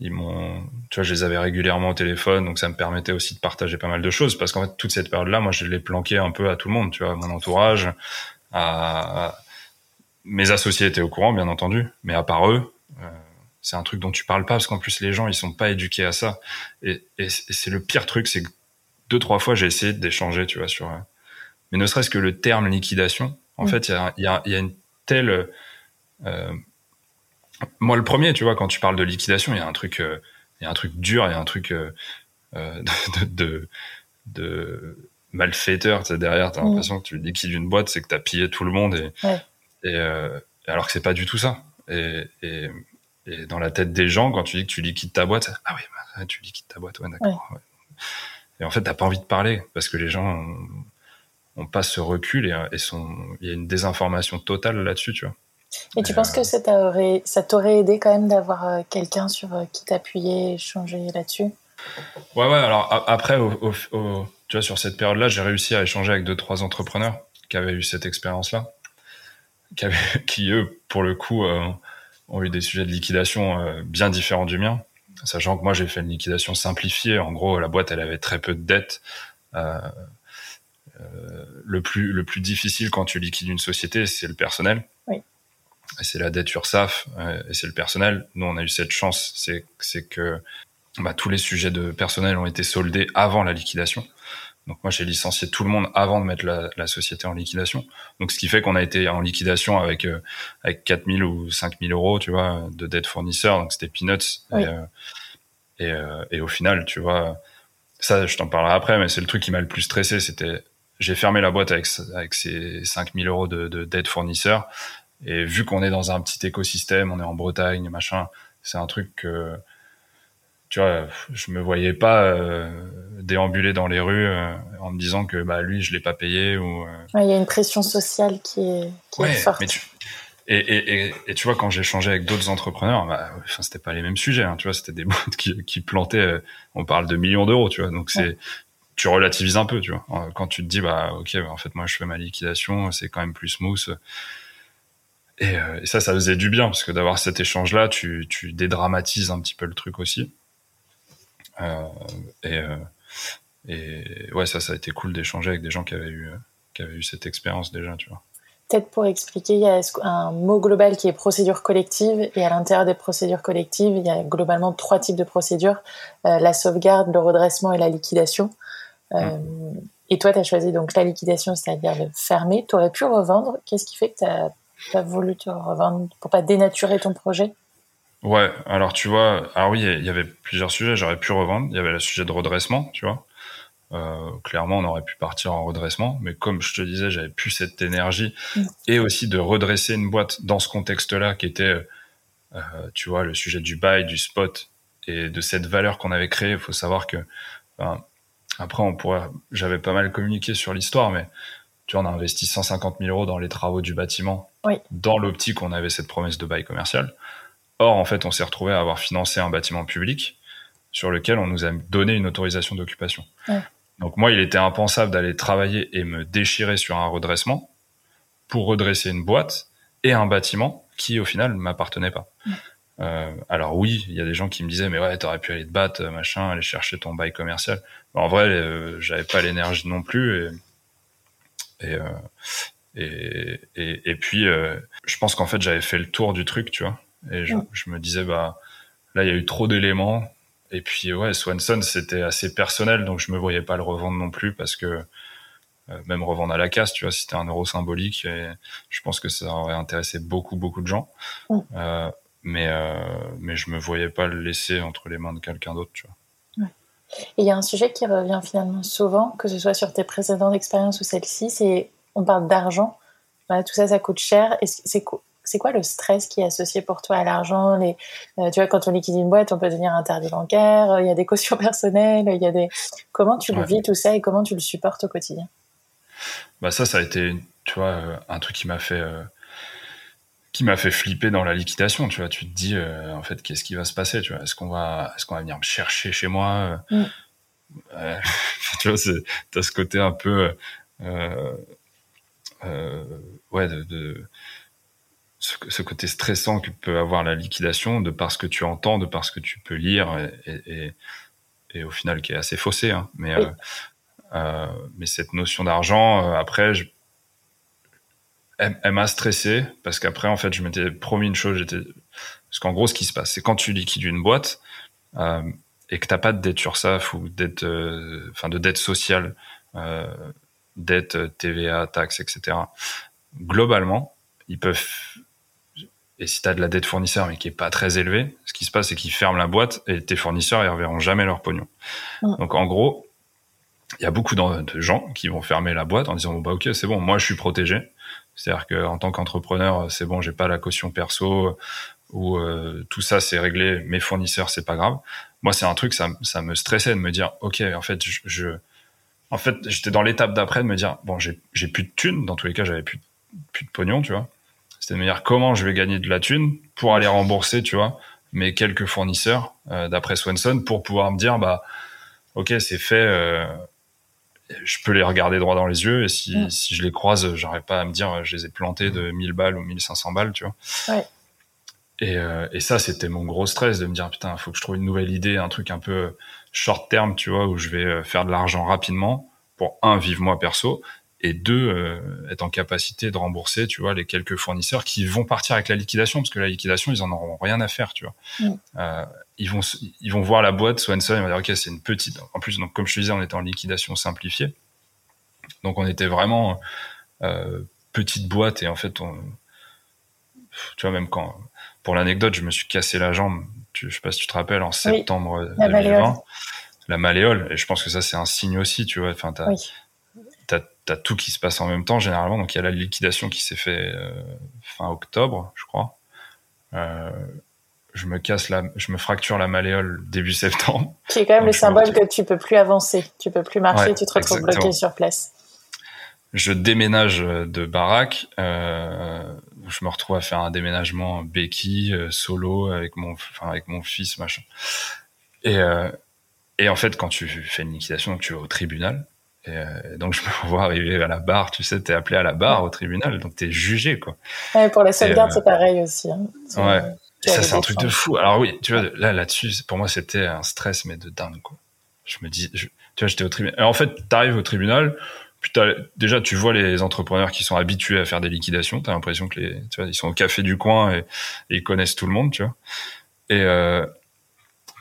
Ils m'ont, tu vois, je les avais régulièrement au téléphone, donc ça me permettait aussi de partager pas mal de choses parce qu'en fait toute cette période-là, moi, je l'ai planqué un peu à tout le monde, tu vois, à mon entourage, à, mes associés étaient au courant, bien entendu, mais à part eux, euh, c'est un truc dont tu parles pas parce qu'en plus les gens ils sont pas éduqués à ça. Et, et c'est le pire truc, c'est que deux trois fois j'ai essayé d'échanger, tu vois, sur. Euh, mais ne serait-ce que le terme liquidation, en mm. fait, il y a, y, a, y a, une telle. Euh, moi, le premier, tu vois, quand tu parles de liquidation, il y a un truc, il y a un truc dur, il y a un truc [laughs] de, de, de malfaiteur, derrière, t'as mm. l'impression que tu liquides une boîte, c'est que t'as pillé tout le monde et, ouais. Et euh, alors que c'est pas du tout ça. Et, et, et, dans la tête des gens, quand tu dis que tu liquides ta boîte, ah oui, bah, tu liquides ta boîte, ouais, d'accord. Ouais. Et en fait, t'as pas envie de parler parce que les gens ont, ont pas ce recul et, et sont, il y a une désinformation totale là-dessus, tu vois. Et tu penses que ça t'aurait, ça t'aurait aidé quand même d'avoir euh, quelqu'un sur euh, qui t'appuyer, échanger là-dessus? Ouais, ouais. Alors après, au, au, au, tu vois, sur cette période-là, j'ai réussi à échanger avec deux, trois entrepreneurs qui avaient eu cette expérience-là [laughs] qui, eux, pour le coup, euh, ont eu des sujets de liquidation euh, bien différents du mien. Sachant que moi, j'ai fait une liquidation simplifiée. En gros, la boîte, elle avait très peu de dettes. Euh, le plus le plus difficile quand tu liquides une société, c'est le personnel. Oui. Et c'est la dette URSAF et c'est le personnel. Nous, on a eu cette chance, c'est c'est que bah, tous les sujets de personnel ont été soldés avant la liquidation. Donc moi j'ai licencié tout le monde avant de mettre la, la, société en liquidation. Donc ce qui fait qu'on a été en liquidation avec euh, avec 4000 ou 5000 euros, tu vois, de dette fournisseur. Donc c'était peanuts. Oui. Et, euh, et, euh, et, au final, tu vois, ça je t'en parlerai après, mais c'est le truc qui m'a le plus stressé. C'était j'ai fermé la boîte avec avec ces 5000 euros de, de dette fournisseur. Et vu qu'on est dans un petit écosystème, on est en Bretagne, machin, c'est un truc que tu vois, je me voyais pas euh, déambuler dans les rues euh, en me disant que bah lui je l'ai pas payé ou. Euh... Ouais, il y a une pression sociale qui est, qui ouais, est forte. Mais tu... et, et, et, et, tu vois quand j'ai échangé avec d'autres entrepreneurs, bah, enfin c'était pas les mêmes sujets, hein, tu vois, c'était des [laughs] boîtes qui, qui plantaient. On parle de millions d'euros, tu vois, donc c'est ouais. tu relativises un peu, tu vois. Quand tu te dis bah ok, bah, en fait moi je fais ma liquidation, c'est quand même plus smooth. Et, et, ça, ça faisait du bien parce que d'avoir cet échange-là, tu, tu dédramatises un petit peu le truc aussi. Euh, et, euh, et ouais, ça, ça a été cool d'échanger avec des gens qui avaient eu, qui avaient eu cette expérience déjà, tu vois. Peut-être pour expliquer, il y a un mot global qui est procédure collective, et à l'intérieur des procédures collectives, il y a globalement trois types de procédures euh, la sauvegarde, le redressement et la liquidation. Euh, mmh. Et toi, tu as choisi donc la liquidation, c'est-à-dire de fermer. Tu aurais pu revendre. Qu'est-ce qui fait que tu as, as, voulu te revendre pour pas dénaturer ton projet? Ouais, alors tu vois, alors oui, il y avait plusieurs sujets, j'aurais pu revendre. Il y avait le sujet de redressement, tu vois. Euh, clairement, on aurait pu partir en redressement, mais comme je te disais, j'avais plus cette énergie mmh. et aussi de redresser une boîte dans ce contexte-là qui était, euh, tu vois, le sujet du buy, du spot et de cette valeur qu'on avait créée. Il faut savoir que, enfin, après, on pourrait, j'avais pas mal communiqué sur l'histoire, mais tu vois, on a investi 150 000 euros dans les travaux du bâtiment, oui. dans l'optique on avait cette promesse de bail commercial. Or, en fait, on s'est retrouvé à avoir financé un bâtiment public sur lequel on nous a donné une autorisation d'occupation. Donc moi, il était impensable d'aller travailler et me déchirer sur un redressement pour redresser une boîte et un bâtiment qui, au final, ne m'appartenait pas. Euh, alors oui, il y a des gens qui me disaient mais ouais, t'aurais pu aller te battre, machin, aller chercher ton bail commercial. en vrai, euh, j'avais pas l'énergie non plus et et, euh, et, et, puis euh, je pense qu'en fait j'avais fait le tour du truc, tu vois. Et je, je me disais bah là il y a eu trop d'éléments et puis ouais, Swanson c'était assez personnel, donc je me voyais pas le revendre non plus parce que euh, même revendre à la casse, tu vois, c'était un euro symbolique. Et je pense que ça aurait intéressé beaucoup beaucoup de gens, euh, mais euh, mais je me voyais pas le laisser entre les mains de quelqu'un d'autre, tu vois. Et il y a un sujet qui revient finalement souvent, que ce soit sur tes précédentes expériences ou celle-ci, c'est on parle d'argent. tout ça, ça coûte cher. Et c'est c'est quoi le stress qui est associé pour toi à l'argent les, euh, Tu vois, quand on liquide une boîte, on peut devenir interdit bancaire, euh, il y a des cautions [laughs] personnelles, il y a des... Comment tu le vis tout ça et comment tu le supportes au quotidien? Bah ça, ça a été, tu vois, euh, un truc qui m'a fait... qui m'a fait flipper dans la liquidation, tu vois, tu te dis en fait qu'est-ce qui va se passer, tu vois, est-ce qu'on va est-ce qu'on va venir me chercher chez moi mm. [laughs] Tu vois, t'as ce côté un peu ouais de ce, côté stressant que peut avoir la liquidation de par ce que tu entends, de par ce que tu peux lire et, et, au final qui est assez faussé. Hein. Mais, euh, euh, mais cette notion d'argent, euh, après, je, elle, m'a stressé parce qu'après, en fait, je m'étais promis une chose. J'étais parce qu'en gros, ce qui se passe, c'est quand tu liquides une boîte euh, et que t'as pas de dette URSAF ou dette, enfin de dette sociale, dette TVA, taxes, etc. Globalement, ils peuvent et si tu as de la dette fournisseur mais qui est pas très élevée, ce qui se passe c'est qu'ils ferment la boîte et tes fournisseurs ils reverront jamais leur pognon. Donc en gros, il y a beaucoup de gens qui vont fermer la boîte en disant bon, bah ok c'est bon, moi je suis protégé. C'est-à-dire que en tant qu'entrepreneur c'est bon, j'ai pas la caution perso ou euh, tout ça c'est réglé, mes fournisseurs c'est pas grave. Moi c'est un truc ça, ça me stressait de me dire ok en fait je, en fait j'étais dans l'étape d'après de me dire bon j'ai j'ai plus de thunes dans tous les cas j'avais plus plus de pognon tu vois c'était de me dire comment je vais gagner de la thune pour aller rembourser, tu vois, mes quelques fournisseurs euh, d'après Swanson pour pouvoir me dire bah ok c'est fait, euh, je peux les regarder droit dans les yeux et si, mm. si je les croise, j'aurais pas à me dire je les ai plantés de 1000 balles ou 1500 balles, tu vois. Ouais. Et, euh, et ça c'était mon gros stress de me dire putain faut que je trouve une nouvelle idée, un truc un peu short terme, tu vois, où je vais faire de l'argent rapidement pour un vivre moi perso et deux euh, être en capacité de rembourser tu vois les quelques fournisseurs qui vont partir avec la liquidation parce que la liquidation ils en auront rien à faire tu vois. Mm. euh, ils vont ils vont voir la boîte Swanson ils vont dire ok c'est une petite. En plus donc comme je te disais on était en liquidation simplifiée. Donc on était vraiment euh, petite boîte et en fait on tu vois même quand pour l'anecdote je me suis cassé la jambe tu, je sais pas si tu te rappelles en septembre 2020 la malléole et je pense que ça c'est un signe aussi tu vois enfin t'as t'as tout qui se passe en même temps généralement. Donc il y a la liquidation qui s'est fait euh, fin octobre, je crois. Euh, je me casse la, je me fracture la malléole début septembre. Qui est quand même le symbole que tu peux plus avancer, tu peux plus marcher, tu te retrouves bloqué sur place. Je déménage de baraque. Euh, je me retrouve à faire un déménagement béquille solo avec mon, enfin avec mon fils machin. Et et en fait, quand tu fais une liquidation, tu vas au tribunal. Et euh, donc [laughs] je me vois arriver à la barre, tu sais, t'es appelé à la barre au tribunal, donc t'es jugé quoi. Ouais, pour les sauvegardes euh, c'est pareil aussi. Hein. Ouais. Et ça c'est un truc de fou. Alors oui, tu vois, là là-dessus, pour moi c'était un stress mais de dingue quoi. Je me dis, tu vois, j'étais au tribunal. En fait, t'arrives au tribunal, puis déjà tu vois les entrepreneurs qui sont habitués à faire des liquidations. T'as l'impression que les, tu vois, ils sont au café du coin et, ils connaissent tout le monde, tu vois. Et euh,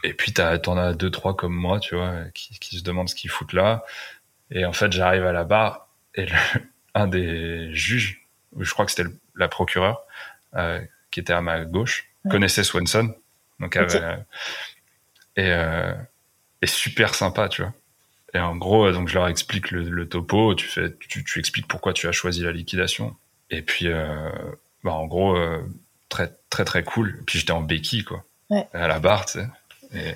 et puis t'en as deux trois comme moi, tu vois, qui, qui se demandent ce qu'ils foutent là. Et en fait, j'arrive à la barre et [laughs] un des juges, je crois que c'était la procureure, euh, qui était à ma gauche, connaissait Swanson. Donc, euh, et, euh, et super sympa, tu vois. Et en gros, donc je leur explique le, topo, tu fais, tu, tu, expliques pourquoi tu as choisi la liquidation. Et puis, euh, bah en gros, euh, très très très cool. Et puis j'étais en béquille quoi, ouais. à la barre, tu sais. Et,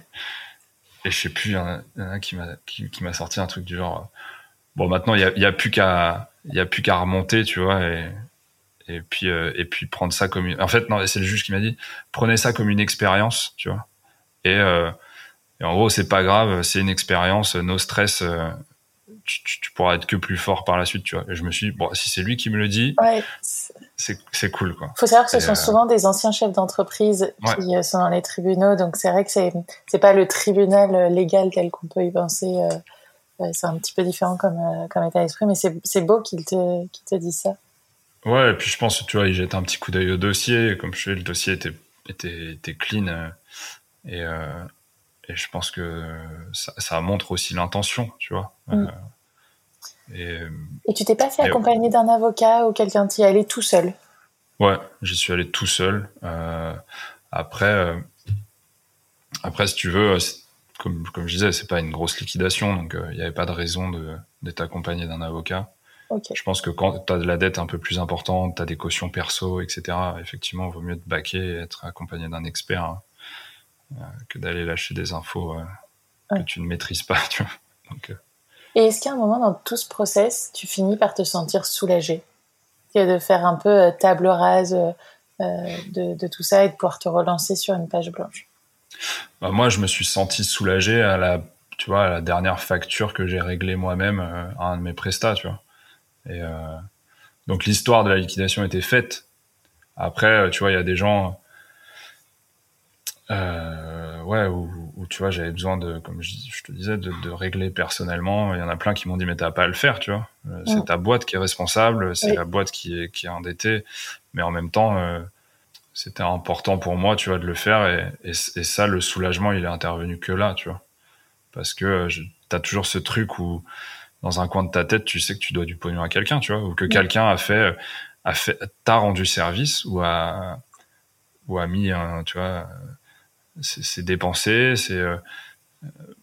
et je sais plus, il y en a, un qui m'a qui, m'a sorti un truc du genre. Bon, maintenant il y a, plus qu'à il y a plus qu'à remonter, tu vois, et et puis euh, et puis prendre ça comme une. En fait, non, c'est le juge qui m'a dit, prenez ça comme une expérience, tu vois, et euh, Et en gros, c'est pas grave, c'est une expérience, no stress. Tu, tu, pourras être que plus fort par la suite, tu vois. Et je me suis dit, bon, si c'est lui qui me le dit, ouais. c'est cool, quoi. Faut savoir que ce sont souvent des anciens chefs d'entreprise qui sont dans les tribunaux, donc c'est vrai que c'est pas le tribunal légal tel qu'on peut y penser. C'est un petit peu différent comme comme état d'esprit, mais c'est beau qu'il te qu'il te dise ça. Ouais, et puis je pense, tu vois, il jette un petit coup d'œil au dossier. Comme je sais, le dossier était, était, était clean. Euh, et, euh, et je pense que ça, ça montre aussi l'intention, tu vois. Mm. Euh, et, et, tu t'es pas fait accompagner d'un avocat ou quelqu'un qui allé tout seul? Ouais, j'y suis allé tout seul. Euh, après, après, si tu veux, comme, comme je disais, c'est pas une grosse liquidation, donc il n'y avait pas de raison d'être accompagné d'un avocat. Je pense que quand tu as de la dette un peu plus importante, tu as des cautions perso, etc., effectivement, il vaut mieux te baquer et être accompagné d'un expert hein, euh, que d'aller lâcher des infos euh, que tu ne maîtrises pas. [laughs] Tu vois Donc, euh. Et est-ce qu'à un moment dans tout ce process, tu finis par te sentir soulagé? De faire un peu table rase de, de, tout ça et de pouvoir te relancer sur une page blanche? Bah, Moi, je me suis senti soulagé à la, tu vois, à la dernière facture que j'ai réglée moi-même à un de mes prestats, tu vois. Et euh, donc l'histoire de la liquidation était faite. Après, tu vois, il y a des gens, euh, ouais, où, tu vois, j'avais besoin de, comme je, te disais, de, de, régler personnellement. Il y en a plein qui m'ont dit, mais t'as pas à le faire, tu vois. Euh, c'est ta boîte qui est responsable, c'est la boîte qui est, qui est endettée. Mais en même temps, euh, c'était important pour moi, tu vois, de le faire. Et, et, et, ça, le soulagement, il est intervenu que là, tu vois. Parce que t'as toujours ce truc où, dans un coin de ta tête, tu sais que tu dois du pognon à quelqu'un, tu vois, ou que quelqu'un a fait, a fait, t'a rendu service ou a, ou a mis, un, tu vois, c'est dépensé, c'est euh,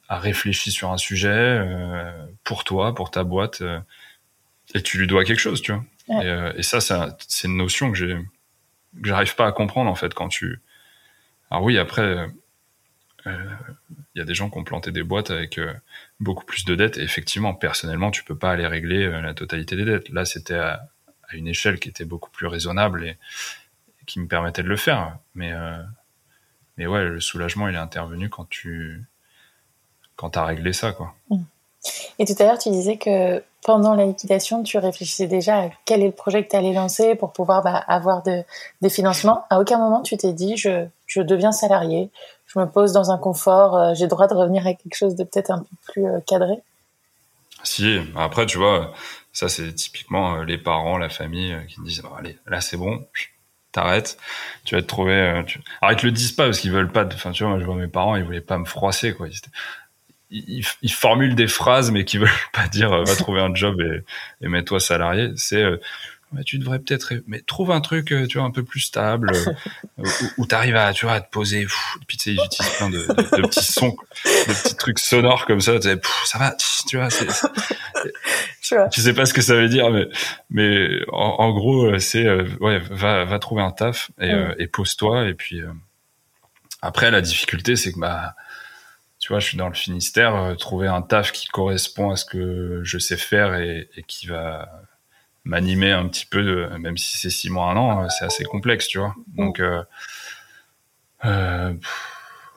a réfléchi sur un sujet euh, pour toi, pour ta boîte, euh, et tu lui dois quelque chose, tu vois. Et, et, ça, c'est une notion que j'ai, que j'arrive pas à comprendre en fait quand tu. Alors oui, après, il y a des gens qui ont planté des boîtes avec beaucoup plus de dettes. Et effectivement, personnellement, tu peux pas aller régler euh, la totalité des dettes. Là, c'était à, une échelle qui était beaucoup plus raisonnable et, qui me permettait de le faire. Mais, euh, mais ouais, le soulagement, il est intervenu quand tu quand as réglé ça, quoi. Mmh. Et tout à l'heure, tu disais que pendant la liquidation, tu réfléchissais déjà à quel est le projet que tu allais lancer pour pouvoir bah, avoir de, des financements. À aucun moment, tu t'es dit, je, deviens salarié, je me pose dans un confort, euh, j'ai droit de revenir à quelque chose de peut-être un peu plus euh, cadré? Si, après, tu vois, ça c'est typiquement euh, les parents, la famille qui disent, allez, là c'est bon, t'arrêtes, tu vas te trouver... Alors ils te le disent pas parce qu'ils veulent pas... Enfin, tu vois, moi je vois mes parents, ils voulaient pas me froisser, quoi. Ils, formulent des phrases mais qui veulent [laughs] pas dire va [laughs] trouver un job et, et mets-toi salarié. C'est tu devrais peut-être, mais trouve un truc, euh, tu vois, un peu plus stable, euh, [laughs] où, tu arrives à, tu vois, à te poser. puis tu sais, ils utilisent plein de, de, petits sons, de petits trucs sonores comme ça. Tu sais, ça va, tu vois. C'est, tu sais pas ce que ça veut dire, mais, mais en, gros, euh, c'est, ouais, va, va trouver un taf et, et pose-toi. Et puis après, la difficulté, c'est que bah, tu vois, je suis dans le Finistère, trouver un taf qui correspond à ce que je sais faire et, et qui va m'animer un petit peu, euh, même si c'est six mois, un an, euh, c'est assez complexe, tu vois. Donc, euh, euh,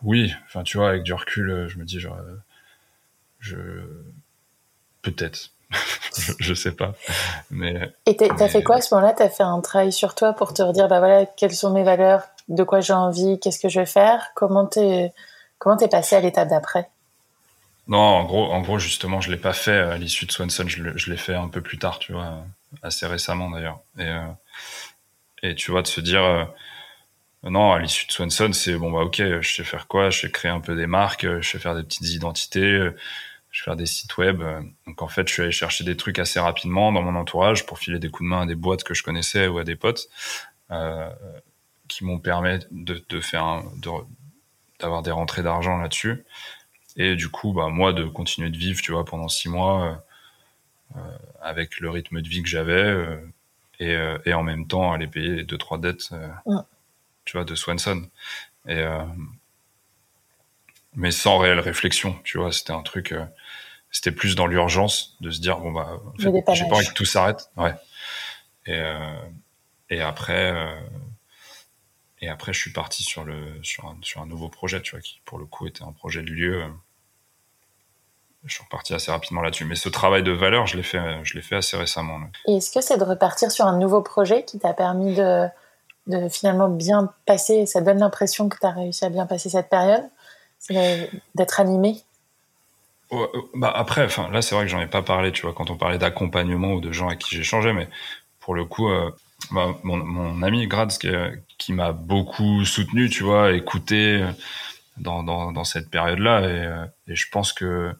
oui, enfin, tu vois, avec du recul, je me dis, genre, je, peut-être. [laughs] je, sais pas. Mais, Et t'as fait quoi à ce moment-là? T'as fait un travail sur toi pour te redire, bah voilà, quelles sont mes valeurs, de quoi j'ai envie, qu'est-ce que je vais faire? Comment t'es comment t'es passé à l'étape d'après? Non, en gros, en gros, justement, je l'ai pas fait à l'issue de Swanson. Je l'ai fait un peu plus tard, tu vois assez récemment d'ailleurs. Et, euh, tu vois, de se dire, euh, non, à l'issue de Swanson, c'est bon, bah ok, je sais faire quoi Je sais créer un peu des marques, je sais faire des petites identités, je vais faire des sites web. Donc en fait, je suis allé chercher des trucs assez rapidement dans mon entourage pour filer des coups de main à des boîtes que je connaissais ou à des potes euh, qui m'ont permis de, faire d'avoir des rentrées d'argent là-dessus. Et du coup, bah moi, de continuer de vivre, tu vois, pendant six mois euh, avec le rythme de vie que j'avais euh, et, euh, et, en même temps aller payer les deux trois dettes, tu vois, de Swanson. Et mais sans réelle réflexion, tu vois, c'était un truc, c'était plus dans l'urgence de se dire bon bah, en fait, j'ai pas envie que tout s'arrête, ouais. Et et après et après, je suis parti sur le sur un, sur un nouveau projet, tu vois, qui pour le coup était un projet de lieu. Je suis reparti assez rapidement là-dessus. Mais ce travail de valeur, je l'ai fait, je l'ai fait assez récemment. Et est-ce que c'est de repartir sur un nouveau projet qui t'a permis de, de finalement bien passer Ça donne l'impression que tu as réussi à bien passer cette période, d'être animé? Bah après, enfin là c'est vrai que j'en ai pas parlé, tu vois, quand on parlait d'accompagnement ou de gens à qui j'ai changé, mais pour le coup, euh, bah, mon, mon, ami Gradz qui, qui m'a beaucoup soutenu, tu vois, écouté euh, dans, dans, dans cette période-là, et, euh, et, je pense que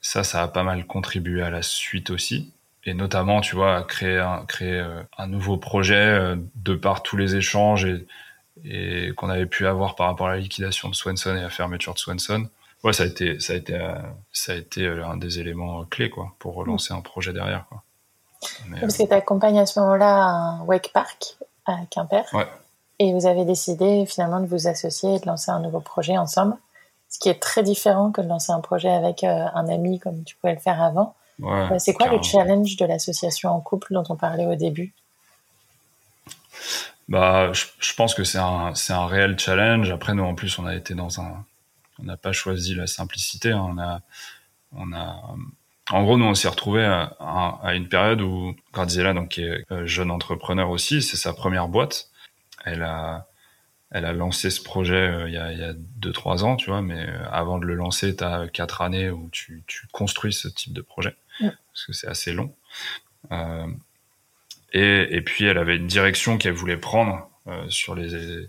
ça, ça a pas mal contribué à la suite aussi, et notamment, tu vois, à créer un, créer un nouveau projet de par tous les échanges et, et qu'on avait pu avoir par rapport à la liquidation de Swanson et la fermeture de Swanson ouais, ça a été, ça a été, euh, ça a été euh, un des éléments clés quoi, pour relancer un projet derrière. Quoi. Parce que tu accompagnes à ce moment-là un wake park à Quimper. Ouais. Et vous avez décidé finalement de vous associer et de lancer un nouveau projet ensemble. Ce qui est très différent que de lancer un projet avec euh, un ami comme tu pouvais le faire avant. Ouais, c'est quoi le challenge de l'association en couple dont on parlait au début? Bah, je, je pense que c'est un, c'est un réel challenge. Après, nous, en plus, on a été dans un, on n'a pas choisi la simplicité. Hein. On a, on a, en gros, nous, on s'est retrouvé à, une période où Graziella, donc qui est euh, jeune entrepreneur aussi, c'est sa première boîte. Elle a, elle a lancé ce projet euh, il y a, il y a deux trois ans, tu vois. Mais euh, avant de le lancer, tu as quatre années où tu, tu construis ce type de projet parce que c'est assez long. Euh, et, et puis, elle avait une direction qu'elle voulait prendre sur les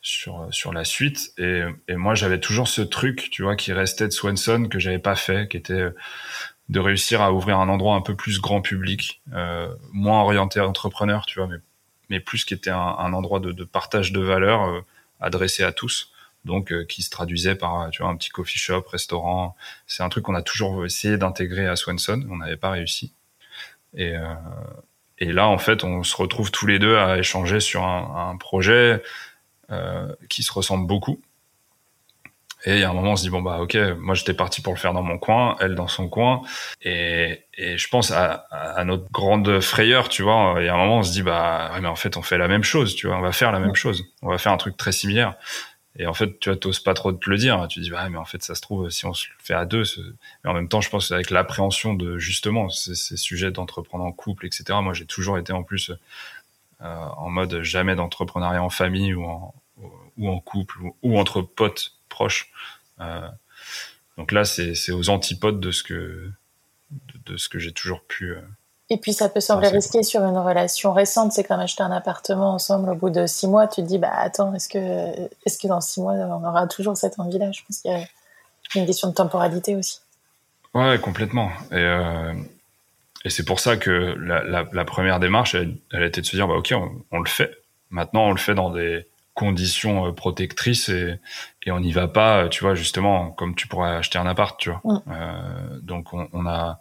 sur sur la suite et, et moi j'avais toujours ce truc tu vois qui restait de Swanson que j'avais pas fait qui était de réussir à ouvrir un endroit un peu plus grand public euh, moins orienté entrepreneur tu vois mais mais plus qui était un, un endroit de, de, partage de valeurs euh, adressé à tous. Donc euh, qui se traduisait par tu vois un petit coffee shop restaurant. C'est un truc qu'on a toujours essayé d'intégrer à Swanson. On n'avait pas réussi. Et et là en fait on se retrouve tous les deux à échanger sur un, un projet euh, qui se ressemblent beaucoup. Et il y a un moment, on se dit bon bah ok, moi j'étais parti pour le faire dans mon coin, elle dans son coin, et, et je pense à, à, notre grande frayeur, tu vois. Il y a un moment, on se dit bah ouais, mais en fait on fait la même chose, tu vois, on va faire la même chose, on va faire un truc très similaire. Et en fait, tu t'oses pas trop te le dire. Tu dis bah mais en fait ça se trouve si on se le fait à deux. Mais en même temps, je pense avec l'appréhension de justement ces, ces sujets d'entreprendre en couple, etc. Moi j'ai toujours été en plus euh, en mode jamais d'entrepreneuriat en famille ou en, ou en couple ou, entre potes proches. Euh, donc là, c'est aux antipodes de ce que de, ce que j'ai toujours pu. Euh, et puis ça peut sembler risqué sur une relation récente. C'est comme acheter un appartement ensemble au bout de six mois. Tu te dis bah attends, est-ce que est-ce que dans six mois on aura toujours cette envie-là? Je pense qu'il y a une question de temporalité aussi. Ouais, complètement. Et euh, et c'est pour ça que la, la, la première démarche, elle, elle, a été de se dire, bah, ok, on, on, le fait. Maintenant, on le fait dans des conditions euh, protectrices et, et on n'y va pas, euh, tu vois, justement, comme tu pourrais acheter un appart, tu vois. Euh, donc, on, on, a,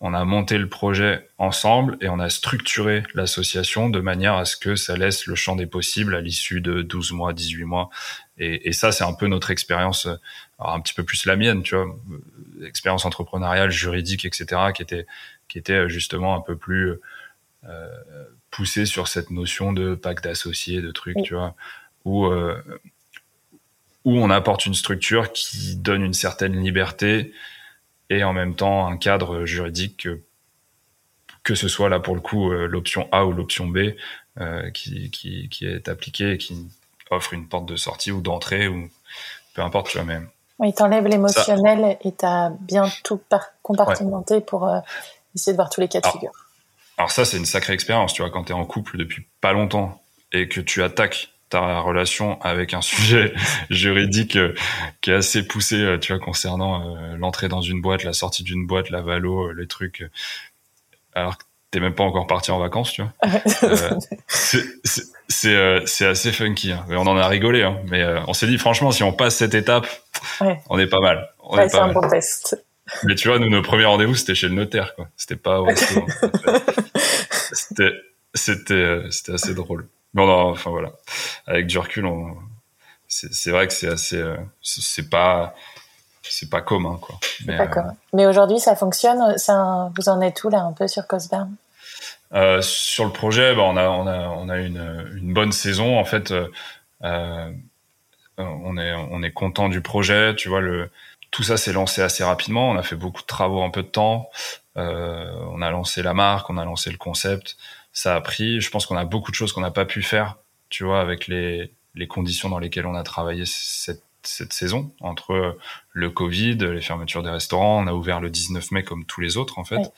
on a monté le projet ensemble et on a structuré l'association de manière à ce que ça laisse le champ des possibles à l'issue de 12 mois, 18 mois. Et, et ça, c'est un peu notre expérience, un petit peu plus la mienne, tu vois, expérience entrepreneuriale, juridique, etc., qui était qui était justement un peu plus euh, poussé sur cette notion de pacte d'associés, de trucs, tu vois, où euh, où on apporte une structure qui donne une certaine liberté et en même temps un cadre juridique que, ce soit là pour le coup euh, l'option A ou l'option B euh, qui, qui, qui, est appliquée et qui offre une porte de sortie ou d'entrée ou peu importe tu vois même oui t'enlèves l'émotionnel et t'as bien tout compartimenté pour euh, essayer de voir tous les cas de figure. Alors ça, c'est une sacrée expérience, tu vois, quand tu es en couple depuis pas longtemps et que tu attaques ta relation avec un [laughs] sujet juridique euh, qui est assez poussé, euh, tu vois, concernant euh, l'entrée dans une boîte, la sortie d'une boîte, la valo, les trucs, alors que t'es même pas encore parti en vacances, tu vois. [laughs] c'est assez funky. Hein. on en a rigolé, hein. mais on s'est dit franchement, si on passe cette étape, on est pas mal. ouais, c'est un bon test. Mais tu vois, nous, nos premiers rendez-vous, c'était chez le notaire, quoi. C'était pas au restaurant. c'était, c'était, euh, c'était assez drôle. Bon, non, enfin voilà. Avec du recul, on, c'est, vrai que c'est assez, euh, c'est pas, c'est pas commun, quoi. Mais, euh. Mais aujourd'hui, ça fonctionne. Ça, vous en êtes où là, un peu sur Cosburn Euh, sur le projet, bah, on a on a on a une une bonne saison en fait. Euh, on est on est content du projet. Tu vois le tout ça s'est lancé assez rapidement. On a fait beaucoup de travaux en peu de temps. Euh, on a lancé la marque, on a lancé le concept. Ça a pris. Je pense qu'on a beaucoup de choses qu'on n'a pas pu faire. Tu vois avec les les conditions dans lesquelles on a travaillé cette cette saison entre le Covid, les fermetures des restaurants. On a ouvert le 19 mai comme tous les autres en fait.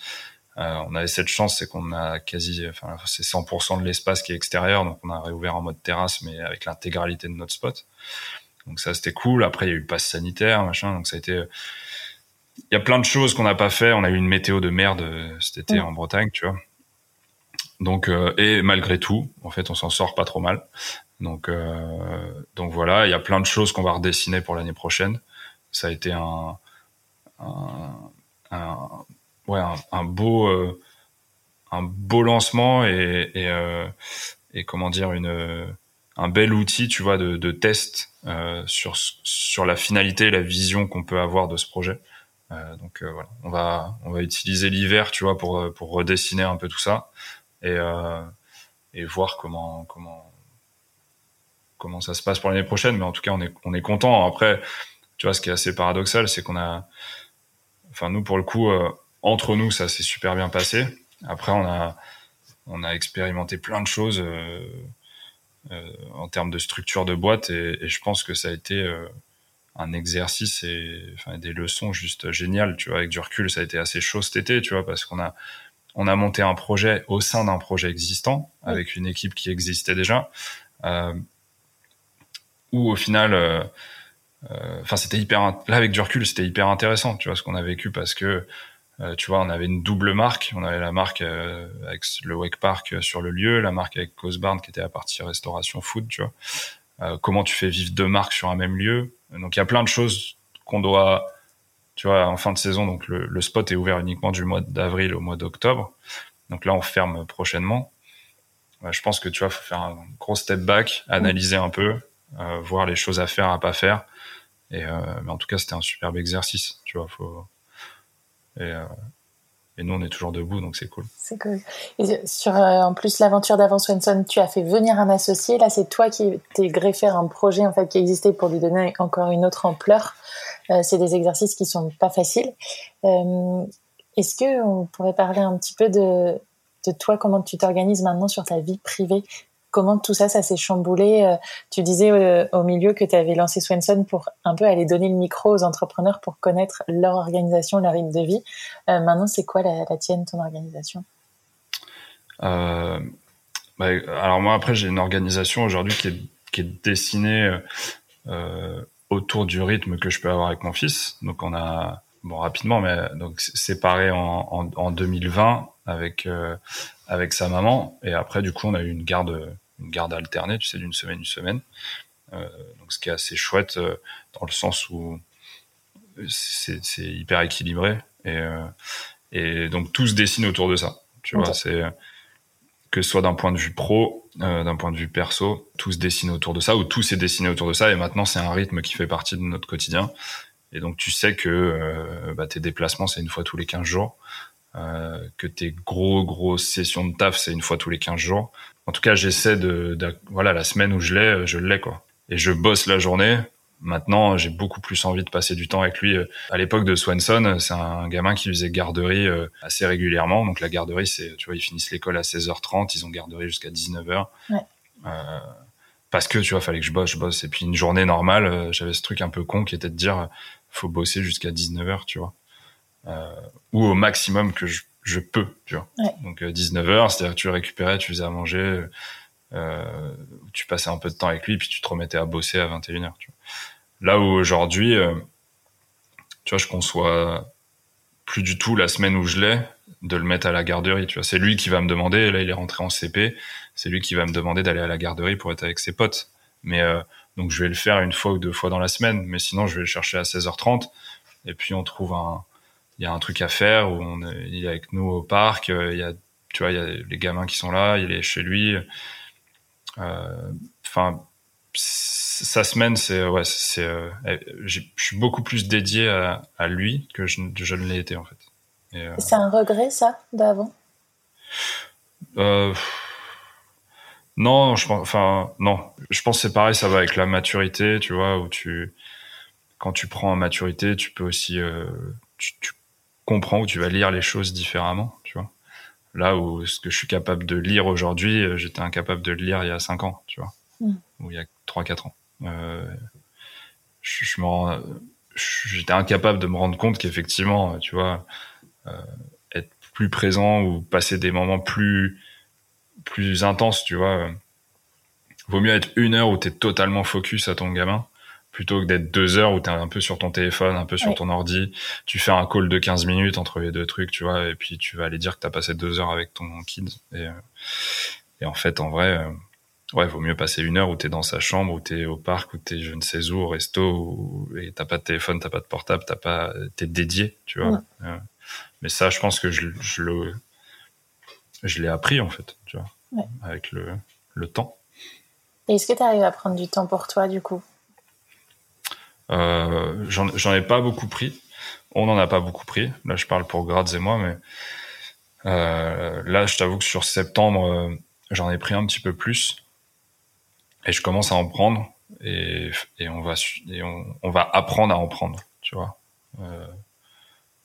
Euh, on avait cette chance, c'est qu'on a quasi, enfin c'est 100% de l'espace qui est extérieur, donc on a réouvert en mode terrasse, mais avec l'intégralité de notre spot. Donc ça c'était cool. Après il y a eu le pass sanitaire, machin, donc ça a été. Il y a plein de choses qu'on n'a pas fait. On a eu une météo de merde euh, cet été en Bretagne, tu vois. Donc euh, et malgré tout, en fait, on s'en sort pas trop mal. Donc, euh, donc voilà, il y a plein de choses qu'on va redessiner pour l'année prochaine. Ça a été un, un, un ouais, un, beau, euh, un beau lancement et, et, euh, et, comment dire une un bel outil, tu vois, de, de test euh, sur sur la finalité, la vision qu'on peut avoir de ce projet. Euh, donc euh, voilà, on va on va utiliser l'hiver, tu vois, pour pour redessiner un peu tout ça et et voir comment comment comment ça se passe pour l'année prochaine, mais en tout cas, on est, on est content. Après, tu vois, ce qui est assez paradoxal, c'est qu'on a, enfin, nous, pour le coup, euh, entre nous, ça s'est super bien passé. Après, on a, on a expérimenté plein de choses euh, euh, en termes de structure de boîte, et, et, je pense que ça a été euh, un exercice et enfin, des leçons juste géniales. Tu vois, avec du recul, ça a été assez chaud cet été, tu vois, parce qu'on a, on a monté un projet au sein d'un projet existant avec une équipe qui existait déjà. Euh, où au final, euh, euh, enfin c'était hyper, là avec du recul, c'était hyper intéressant, tu vois, ce qu'on a vécu parce que euh, tu vois, on avait une double marque. On avait la marque avec le Wake Park sur le lieu, la marque avec Cosbarn qui était à partie restauration food, tu vois. comment tu fais vivre deux marques sur un même lieu? Donc il y a plein de choses qu'on doit, tu vois, en fin de saison. Donc le, le spot est ouvert uniquement du mois d'avril au mois d'octobre. Donc là on ferme prochainement. je pense que tu vois, faut faire un gros step back, analyser un peu, euh, voir les choses à faire, à pas faire. Et euh, mais en tout cas, c'était un superbe exercice, tu vois. Faut... Et, euh, et nous, on est toujours debout, donc c'est cool. C'est cool. Et sur, en plus, l'aventure d'Avant Swenson, tu as fait venir un associé. Là, c'est toi qui t'es greffé à un projet en fait qui existait pour lui donner encore une autre ampleur. Euh, c'est des exercices qui sont pas faciles. Euh, Est-ce que on pourrait parler un petit peu de toi, comment tu t'organises maintenant sur ta vie privée comment tout ça, ça s'est chamboulé euh, Tu disais euh, au milieu que tu avais lancé Swenson pour un peu aller donner le micro aux entrepreneurs pour connaître leur organisation, leur rythme de vie. Euh, maintenant, c'est quoi la, tienne, ton organisation? Bah, Alors moi, après, j'ai une organisation aujourd'hui qui est, qui est dessinée autour du rythme que je peux avoir avec mon fils. Donc on a bon rapidement, mais donc séparé en, en, 2020 avec avec sa maman et après du coup on a eu une garde une garde alternée, tu sais, d'une semaine une semaine. Euh, donc ce qui est assez chouette euh, dans le sens où c'est hyper équilibré et, euh, et donc tout se dessine autour de ça. Tu vois, c'est que ce soit d'un point de vue pro, euh, d'un point de vue perso, tout se dessine autour de ça, ou tout s'est dessiné autour de ça, et maintenant c'est un rythme qui fait partie de notre quotidien. Et donc tu sais que euh, bah, tes déplacements, c'est une fois tous les 15 jours, que tes gros, grosses sessions de taf, c'est une fois tous les 15 jours, en tout cas, j'essaie de, voilà, la semaine où je l'ai, je l'ai quoi. Et je bosse la journée. Maintenant, j'ai beaucoup plus envie de passer du temps avec lui. À l'époque de Swanson, c'est un gamin qui faisait garderie euh, assez régulièrement. Donc la garderie, c'est, tu vois, ils finissent l'école à 16h30, ils ont garderie jusqu'à 19h. Ouais. Euh, parce que tu vois, fallait que je bosse, je bosse. Et puis une journée normale, euh, j'avais ce truc un peu con qui était de dire, faut bosser jusqu'à 19h, tu vois. Euh, ou au maximum que je je peux, tu vois. Donc 19h, euh, c'est-à-dire que tu récupérais, tu faisais à manger, euh, tu passais un peu de temps avec lui, puis tu te remettais à bosser à 21h. Tu vois. Là où aujourd'hui, tu vois, je conçois plus du tout la semaine où je l'ai de le mettre à la garderie. Tu vois, c'est lui qui va me demander. Là, il est rentré en CP. C'est lui qui va me demander d'aller à la garderie pour être avec ses potes. Mais euh, donc, je vais le faire une fois ou deux fois dans la semaine. Mais sinon, je vais le chercher à 16h30. Et puis, on trouve un, il y a un truc à faire où on est, il est avec nous au parc euh, il y a tu vois il y a les gamins qui sont là il est chez lui. Euh, enfin sa semaine c'est ouais c'est euh, je suis beaucoup plus dédié à, à lui que je, je ne l'ai été en fait. C'est un regret ça d'avant? Euh, non, je pense, enfin, non. Je pense c'est pareil, ça va avec la maturité, tu vois, où tu, quand tu prends en maturité, tu peux aussi, euh, tu, tu, comprends où tu vas lire les choses différemment, tu vois. Là où ce que je suis capable de lire aujourd'hui, euh, j'étais incapable de le lire il y a 5 ans, tu vois, mm. ou il y a 3-4 ans. Euh, je, je j'étais incapable de me rendre compte qu'effectivement, tu vois, euh, être plus présent ou passer des moments plus plus intenses, tu vois. Euh, vaut mieux être une heure où tu es totalement focus à ton gamin plutôt que d'être deux heures où tu es un peu sur ton téléphone, un peu sur ton ordi. Tu fais un call de 15 minutes entre les deux trucs, tu vois, et puis tu vas aller dire que tu as passé deux heures avec ton kid. Et, euh, et en fait, en vrai, euh, ouais, vaut mieux passer une heure où tu es dans sa chambre, où tu es au parc, où tu es je ne sais où, au resto, où, et t'as pas de téléphone, t'as pas de portable, t'as pas, t'es dédié, tu vois. mais ça, je pense que je, je le, je l'ai appris en fait, tu vois avec le, le temps. est-ce que tu arrives à prendre du temps pour toi du coup? Euh, J'en ai pas beaucoup pris. On n'en a pas beaucoup pris. Là, je parle pour Graz et moi, mais euh, là, je t'avoue que sur septembre, euh, j'en ai pris un petit peu plus. Et je commence à en prendre. Et, et on va on, va apprendre à en prendre, tu vois. Euh,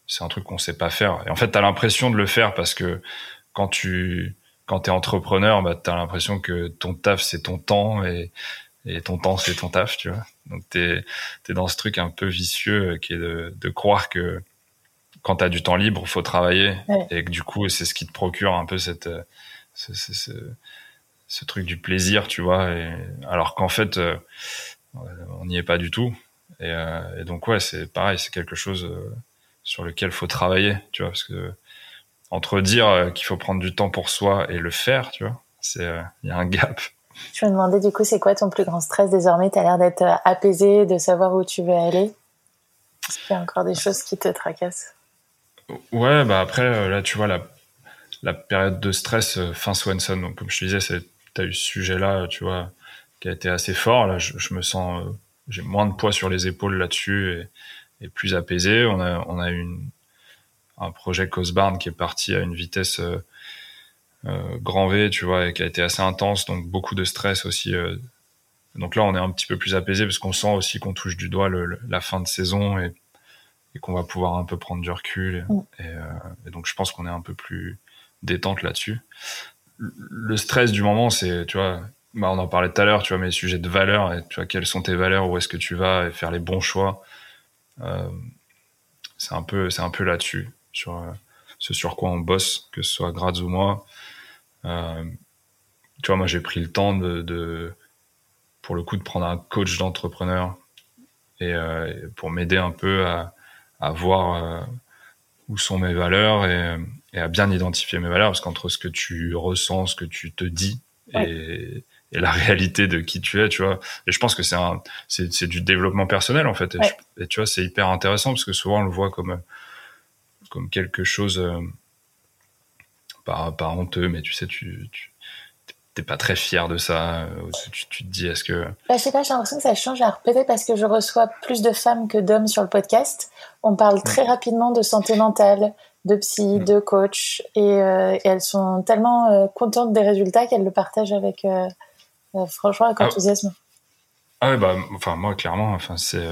c'est un truc qu'on sait pas faire. Et en fait, tu as l'impression de le faire parce que quand tu quand tu es entrepreneur, bah, tu as l'impression que ton taf, c'est ton temps et, et ton temps, c'est ton taf, tu vois. Donc, tu es, dans ce truc un peu vicieux euh, qui est de, de croire que quand tu as du temps libre, faut travailler et que du coup, c'est ce qui te procure un peu cette, euh, ce, ce, ce, ce truc du plaisir, tu vois. Et, alors qu'en fait, euh, on n'y est pas du tout. Et, et donc, ouais, c'est pareil, c'est quelque chose sur lequel faut travailler, tu vois, parce que entre dire qu'il faut prendre du temps pour soi et le faire, tu vois, c'est il y a un gap. Je me demandais du coup, c'est quoi ton plus grand stress désormais? Tu as l'air d'être euh, apaisé, de savoir où tu veux aller. Est-ce qu'il y a encore des choses qui te tracassent? Ouais, bah après, là, tu vois, la, la période de stress fin Swanson, donc comme je te disais, tu as eu ce sujet-là, tu vois, qui a été assez fort. Là, je, me sens, j'ai moins de poids sur les épaules là-dessus et, plus apaisé. On a, on a eu un projet Cosbarn qui est parti à une vitesse euh, euh, grand V, tu vois, et qui a été assez intense, donc beaucoup de stress aussi. Euh. donc là, on est un petit peu plus apaisé parce qu'on sent aussi qu'on touche du doigt le, la fin de saison et, et qu'on va pouvoir un peu prendre du recul. Et, et donc, je pense qu'on est un peu plus détente là-dessus. Le stress du moment, c'est, tu vois, bah on en parlait tout à l'heure, tu vois, mes sujets de valeur, et tu vois, quelles sont tes valeurs, où est-ce que tu vas, et faire les bons choix. Euh, c'est un peu, c'est un peu là-dessus sur euh, ce sur quoi on bosse, que ce soit Graz ou moi. Euh, tu vois, moi j'ai pris le temps de, de, pour le coup, de prendre un coach d'entrepreneur et euh, pour m'aider un peu à, à voir euh, où sont mes valeurs et, et, à bien identifier mes valeurs, parce qu'entre ce que tu ressens, ce que tu te dis et, et, la réalité de qui tu es, tu vois. Et je pense que c'est un, c'est, du développement personnel en fait. Et, et tu vois, c'est hyper intéressant parce que souvent on le voit comme comme quelque chose pas, pas honteux, mais tu sais, tu, tu t'es pas très fier de ça. Euh, tu, tu te dis, est-ce que. Bah, je sais pas, j'ai l'impression que ça change. Alors, peut-être parce que je reçois plus de femmes que d'hommes sur le podcast. On parle très rapidement de santé mentale, de psy, de coach. Et, euh, et, elles sont tellement contentes des résultats qu'elles le partagent avec, franchement, avec ah. enthousiasme. Ah ouais, bah, enfin, moi, clairement, enfin, c'est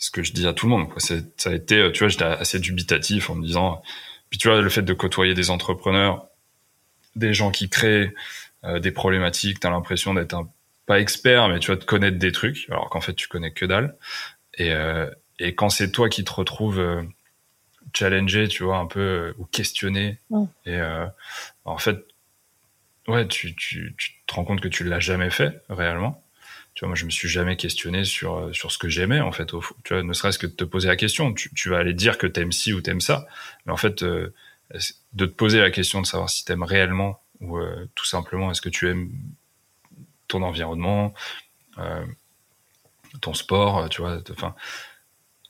ce que je dis à tout le monde. Quoi. Ça a été, euh, tu vois, j'étais assez dubitatif en me disant, puis tu vois, le fait de côtoyer des entrepreneurs, des gens qui créent euh, des problématiques, t'as l'impression d'être un pas expert, mais tu vois, de connaître des trucs, alors qu'en fait tu connais que dalle. Et, euh, et quand c'est toi qui te retrouves euh, challengé, tu vois, un peu ou questionné, et en fait, ouais, tu, tu, tu te rends compte que tu l'as jamais fait réellement tu vois, moi, je me suis jamais questionné sur euh, sur ce que j'aimais en fait. Tu vois, ne serait-ce que de te poser la question. Tu, tu vas aller dire que t'aimes ci ou t'aimes ça, mais en fait, euh, de te poser la question de savoir si t'aimes réellement ou euh, tout simplement est-ce que tu aimes ton environnement, ton sport, tu vois. Enfin,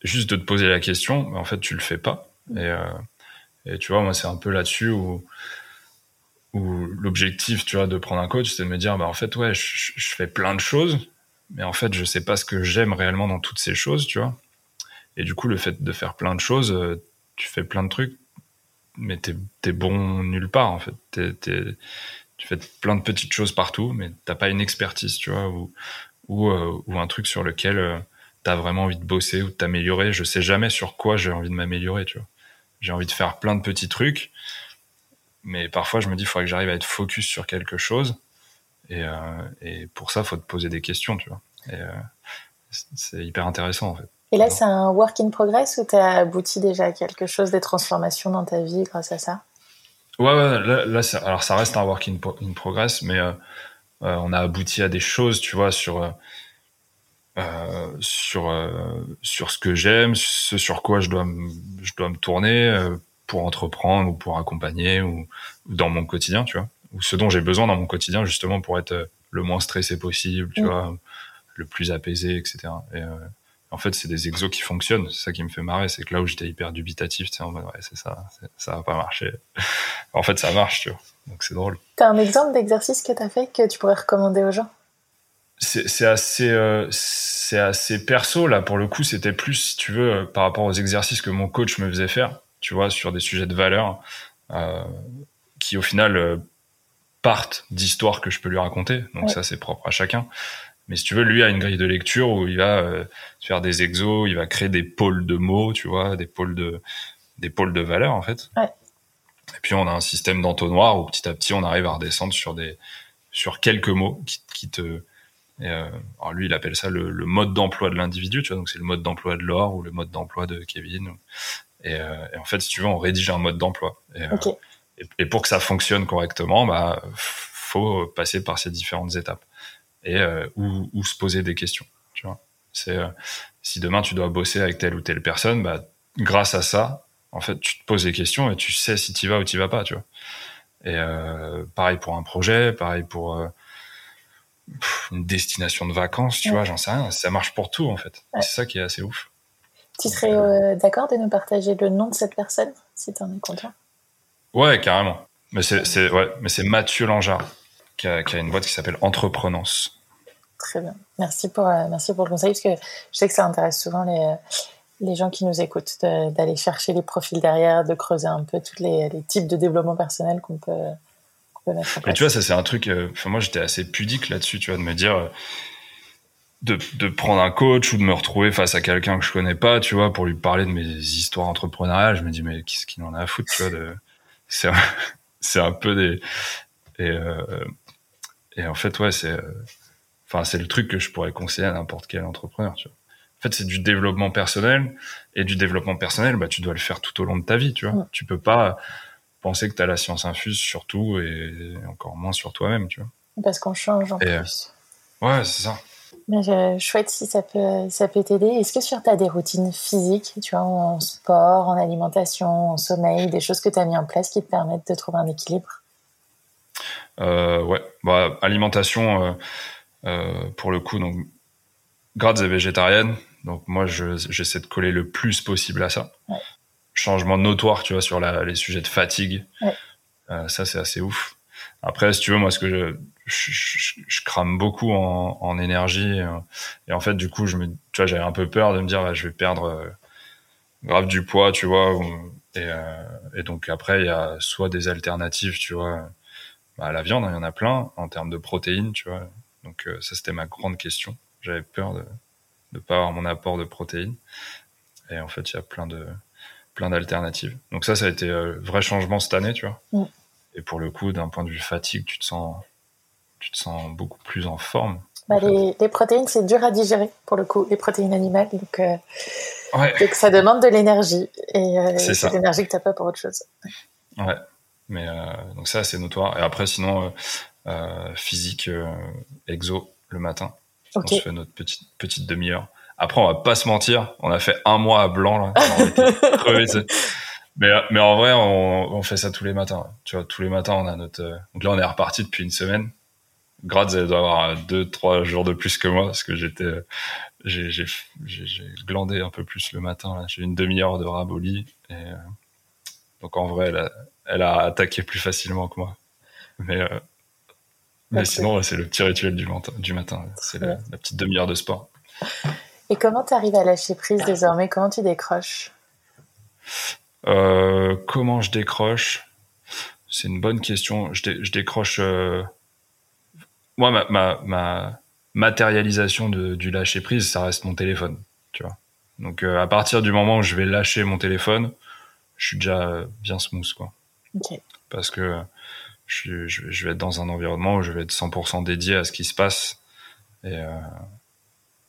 juste de te poser la question, mais en fait, tu le fais pas. Et, et tu vois, moi, c'est un peu là-dessus où où l'objectif, tu vois, de prendre un coach, c'est de me dire, bah en fait, ouais, je, fais plein de choses, mais en fait, je sais pas ce que j'aime réellement dans toutes ces choses, tu vois. Et du coup, le fait de faire plein de choses, euh, tu fais plein de trucs, mais t'es es bon nulle part en fait. tu fais plein de petites choses partout, mais t'as pas une expertise, tu vois, ou ou, ou un truc sur lequel t'as vraiment envie de bosser ou de t'améliorer. Je sais jamais sur quoi j'ai envie de m'améliorer, tu vois. J'ai envie de faire plein de petits trucs, mais parfois je me dis, il faudrait que j'arrive à être focus sur quelque chose. Et, euh, et, pour ça, faut te poser des questions, tu vois. Et euh, c'est hyper intéressant, en fait. Et là, c'est un work in progress ou t'as abouti déjà à quelque chose, des transformations dans ta vie grâce à ça? Ouais, ouais là, là alors ça reste un work in, in progress, mais euh, on a abouti à des choses, tu vois, sur euh, sur euh, sur ce que j'aime, ce sur quoi je dois je dois me tourner euh, pour entreprendre ou pour accompagner ou, dans mon quotidien, tu vois, ou ce dont j'ai besoin dans mon quotidien justement pour être le moins stressé possible, tu mm. vois, le plus apaisé, etc. Et en fait, c'est des exos qui fonctionnent. C'est ça qui me fait marrer. C'est que là où j'étais hyper dubitatif, tu sais, en mode, ouais, c'est ça, ça va pas marcher. [laughs] en fait, ça marche, tu vois. Donc, c'est drôle. T'as un exemple d'exercice que t'as fait que tu pourrais recommander aux gens? c'est assez euh, c'est assez perso là pour le coup c'était plus si tu veux euh, par rapport aux exercices que mon coach me faisait faire tu vois sur des sujets de valeur euh, qui au final euh, partent d'histoires que je peux lui raconter donc ça c'est propre à chacun mais si tu veux lui a une grille de lecture où il va faire des exos il va créer des pôles de mots tu vois des pôles de des pôles de valeur en fait ouais. et puis on a un système d'entonnoir où petit à petit on arrive à redescendre sur des sur quelques mots qui, qui te et euh, alors lui, il appelle ça le, le mode d'emploi de l'individu, tu vois. Donc c'est le mode d'emploi de Laure ou le mode d'emploi de Kevin. Et, euh, et, en fait, si tu veux, on rédige un mode d'emploi. Et, euh, et, et, pour que ça fonctionne correctement, bah faut passer par ces différentes étapes et euh, ou, ou, se poser des questions. Tu vois. C'est si demain tu dois bosser avec telle ou telle personne, bah grâce à ça, en fait, tu te poses des questions et tu sais si tu vas ou tu vas pas, tu vois. Et pareil pour un projet, pareil pour une destination de vacances, tu vois, j'en sais rien. Ça marche pour tout, en fait. C'est ça qui est assez ouf. Tu serais euh, d'accord de nous partager le nom de cette personne, si tu en es content? Ouais, carrément. Mais c'est ouais, Mathieu Langeard qui a, qui a, une boîte qui s'appelle Entreprenance. Très bien. Merci pour, euh, merci pour le conseil, parce que je sais que ça intéresse souvent les, euh, les gens qui nous écoutent d'aller chercher les profils derrière, de creuser un peu tous les, les types de développement personnel qu'on peut mais tu vois, ça c'est un truc. Euh, moi, j'étais assez pudique là-dessus, tu vois, de me dire. De, de, prendre un coach ou de me retrouver face à quelqu'un que je connais pas, tu vois, pour lui parler de mes histoires entrepreneuriales, je me dis mais qu'est-ce qu'il en a à foutre, tu vois, de... c'est un, [laughs] c'est un peu des et euh... et en fait ouais c'est enfin c'est le truc que je pourrais conseiller à n'importe quel entrepreneur, tu vois. En fait, c'est du développement personnel et du développement personnel, bah tu dois le faire tout au long de ta vie, tu vois. Tu peux pas penser que tu as la science infuse sur tout et encore moins sur toi-même, tu vois. Parce qu'on change en euh, plus. ouais, c'est ça. Je, chouette si ça peut, ça peut t'aider. Est-ce que tu as des routines physiques, tu vois, en sport, en alimentation, en sommeil, des choses que tu as mis en place qui te permettent de trouver un équilibre? Euh, Ouais, bah, alimentation, euh, euh, pour le coup, donc, grades et végétarienne. Donc moi, j'essaie de coller le plus possible à ça. Ouais changement notoire, tu vois, sur la, les sujets de fatigue. Euh, ça, c'est assez ouf. Après, si tu veux, moi, ce que je, je, je, crame beaucoup en, en énergie. Euh, et en fait, du coup, je me, tu vois, j'avais un peu peur de me dire, bah, je vais perdre euh, grave du poids, tu vois. et, euh, et, donc, après, il y a soit des alternatives, tu vois, bah, à la viande, hein, il y en a plein, en termes de protéines, tu vois. Donc, ça, c'était ma grande question. J'avais peur de ne pas avoir mon apport de protéines. Et en fait, il y a plein de, plein d'alternatives. Donc ça, ça a été un vrai changement cette année, tu vois. Et pour le coup, d'un point de vue fatigue, tu te sens, tu te sens beaucoup plus en forme. Bah, les, les, protéines, c'est dur à digérer pour le coup, les protéines animales. Donc, euh, donc ça demande de l'énergie. Et euh, c'est l'énergie que tu n'as pas pour autre chose. Ouais. Mais donc ça, c'est notoire. Et après, sinon, physique, exo le matin. On se fait notre petite, petite demi-heure. Après, on va pas se mentir, on a fait un mois à blanc là. [laughs] mais, mais en vrai, on, on, fait ça tous les matins. Tu vois, tous les matins, on a notre. Euh, donc là, on est reparti depuis une semaine. Elle doit avoir deux, trois jours de plus que moi parce que j'étais, j'ai, j'ai, glandé un peu plus le matin. J'ai une demi-heure de raboli et euh, donc en vrai, elle a, elle a attaqué plus facilement que moi. Mais euh, mais sinon, c'est le petit rituel du matin. Du matin. C'est la, la petite demi-heure de sport. Et comment tu arrives à lâcher prise désormais? Comment tu décroches? Euh, comment je décroche? C'est une bonne question. Je, je décroche. Euh... Moi, ma, ma, ma matérialisation de, du lâcher prise, ça reste mon téléphone. Tu vois. Donc, euh, à partir du moment où je vais lâcher mon téléphone, je suis déjà bien smooth, quoi. Parce que je, je, je, vais être dans un environnement où je vais être 100% dédié à ce qui se passe et, euh,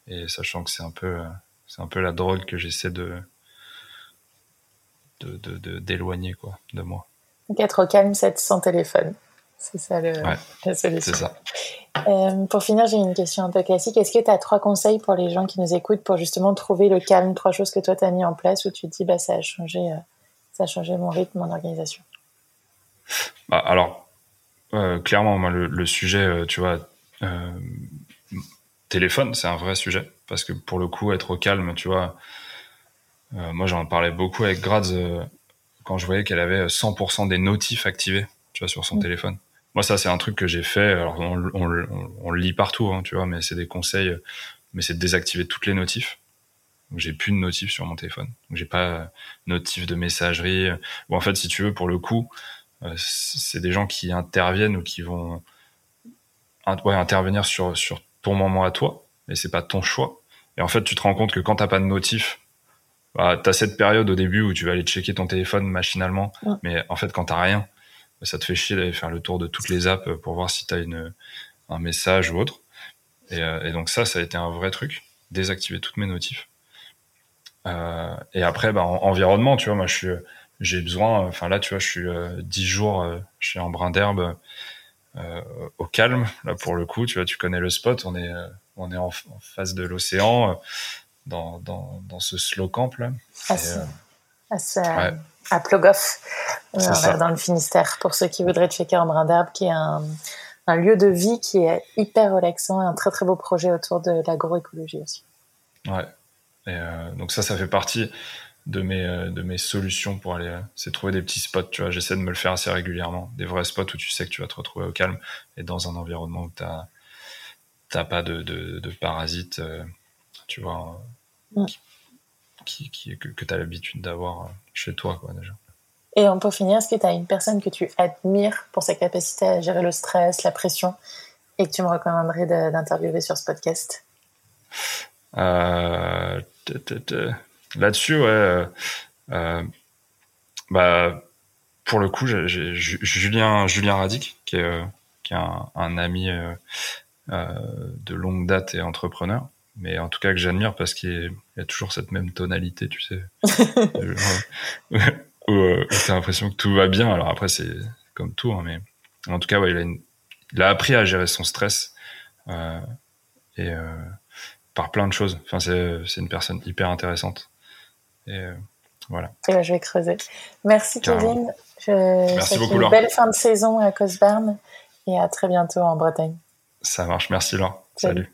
et sachant que c'est un peu c'est un peu la drogue que j'essaie de d'éloigner de, quoi de moi. Donc être au calme, c'est sans téléphone. C'est ça le, ouais, la solution. C'est ça. Euh, pour finir, j'ai une question un peu classique. Est-ce que tu as trois conseils pour les gens qui nous écoutent pour justement trouver le calme Trois choses que toi, tu as mis en place où tu te dis, bah, ça, a changé, euh, ça a changé mon rythme, mon organisation? Bah, Alors, euh, clairement, moi, le, le sujet, tu vois, téléphone, c'est un vrai sujet. Parce que pour le coup, être au calme, tu vois, moi, j'en parlais beaucoup avec euh, quand je voyais qu'elle avait 100% des notifs activés, tu vois, sur son mmh. téléphone. Moi, ça, c'est un truc que j'ai fait. Alors, on, on, on, on, le lit partout, hein, tu vois, mais c'est des conseils. Mais c'est de désactiver toutes les notifs. J'ai plus de notifs sur mon téléphone. Donc, j'ai pas notif de messagerie. Ou en fait, si tu veux, pour le coup, euh, c'est des gens qui interviennent ou qui vont ouais, intervenir sur, sur ton moment à toi, et c'est pas ton choix. Et en fait, tu te rends compte que quand t'as pas de notif, bah, t'as cette période au début où tu vas aller checker ton téléphone machinalement, ouais. mais en fait, quand t'as rien, bah, ça te fait chier d'aller faire le tour de toutes les apps pour voir si t'as une un message ou autre. Et, euh, et, donc ça, ça a été un vrai truc, désactiver toutes mes notifs. Euh, et après, bah, en, environnement, tu vois, moi, je suis, j'ai besoin. Enfin là, tu vois, je suis euh, 10 jours, euh, je suis en brin d'herbe euh, au calme. Là, pour le coup, tu vois, tu connais le spot. On est, euh, on est en, en face de l'océan, euh, dans, dans, dans ce slow camp là. Ah, et, ah, ouais. à Plogoff, dans le Finistère, pour ceux qui voudraient checker en brin d'herbe, qui est un, un lieu de vie qui est hyper relaxant et un très très beau projet autour de l'agroécologie aussi. Ouais. Et euh, donc ça, ça fait partie de mes de mes solutions pour aller c'est trouver des petits spots tu vois j'essaie de me le faire assez régulièrement des vrais spots où tu sais que tu vas te retrouver au calme et dans un environnement où t'as t'as pas de, de, de parasites euh, tu vois ouais. qui, qui, que, que tu as l'habitude d'avoir chez toi quoi déjà et peut finir est-ce que tu as une personne que tu admires pour sa capacité à gérer le stress la pression et que tu me recommanderais d'interviewer sur ce podcast? Euh, Là-dessus, ouais. Euh, euh, bah, pour le coup, j'ai Julien Julien Radic, qui est, euh, qui est un, un ami euh, euh, de longue date et entrepreneur, mais en tout cas que j'admire parce qu'il y a toujours cette même tonalité, tu sais, [laughs] [laughs] où, où t'as l'impression que tout va bien. Alors après, c'est comme tout, hein, mais en tout cas, ouais, il a, une, il a appris à gérer son stress et par plein de choses. Enfin, c'est une personne hyper intéressante. Et euh, voilà. Et là, je vais creuser. Merci Kevin. Je Merci beaucoup, une Laure. belle fin de saison à Cosbarn et à très bientôt en Bretagne. Ça marche. Merci Laure. Salut. Salut.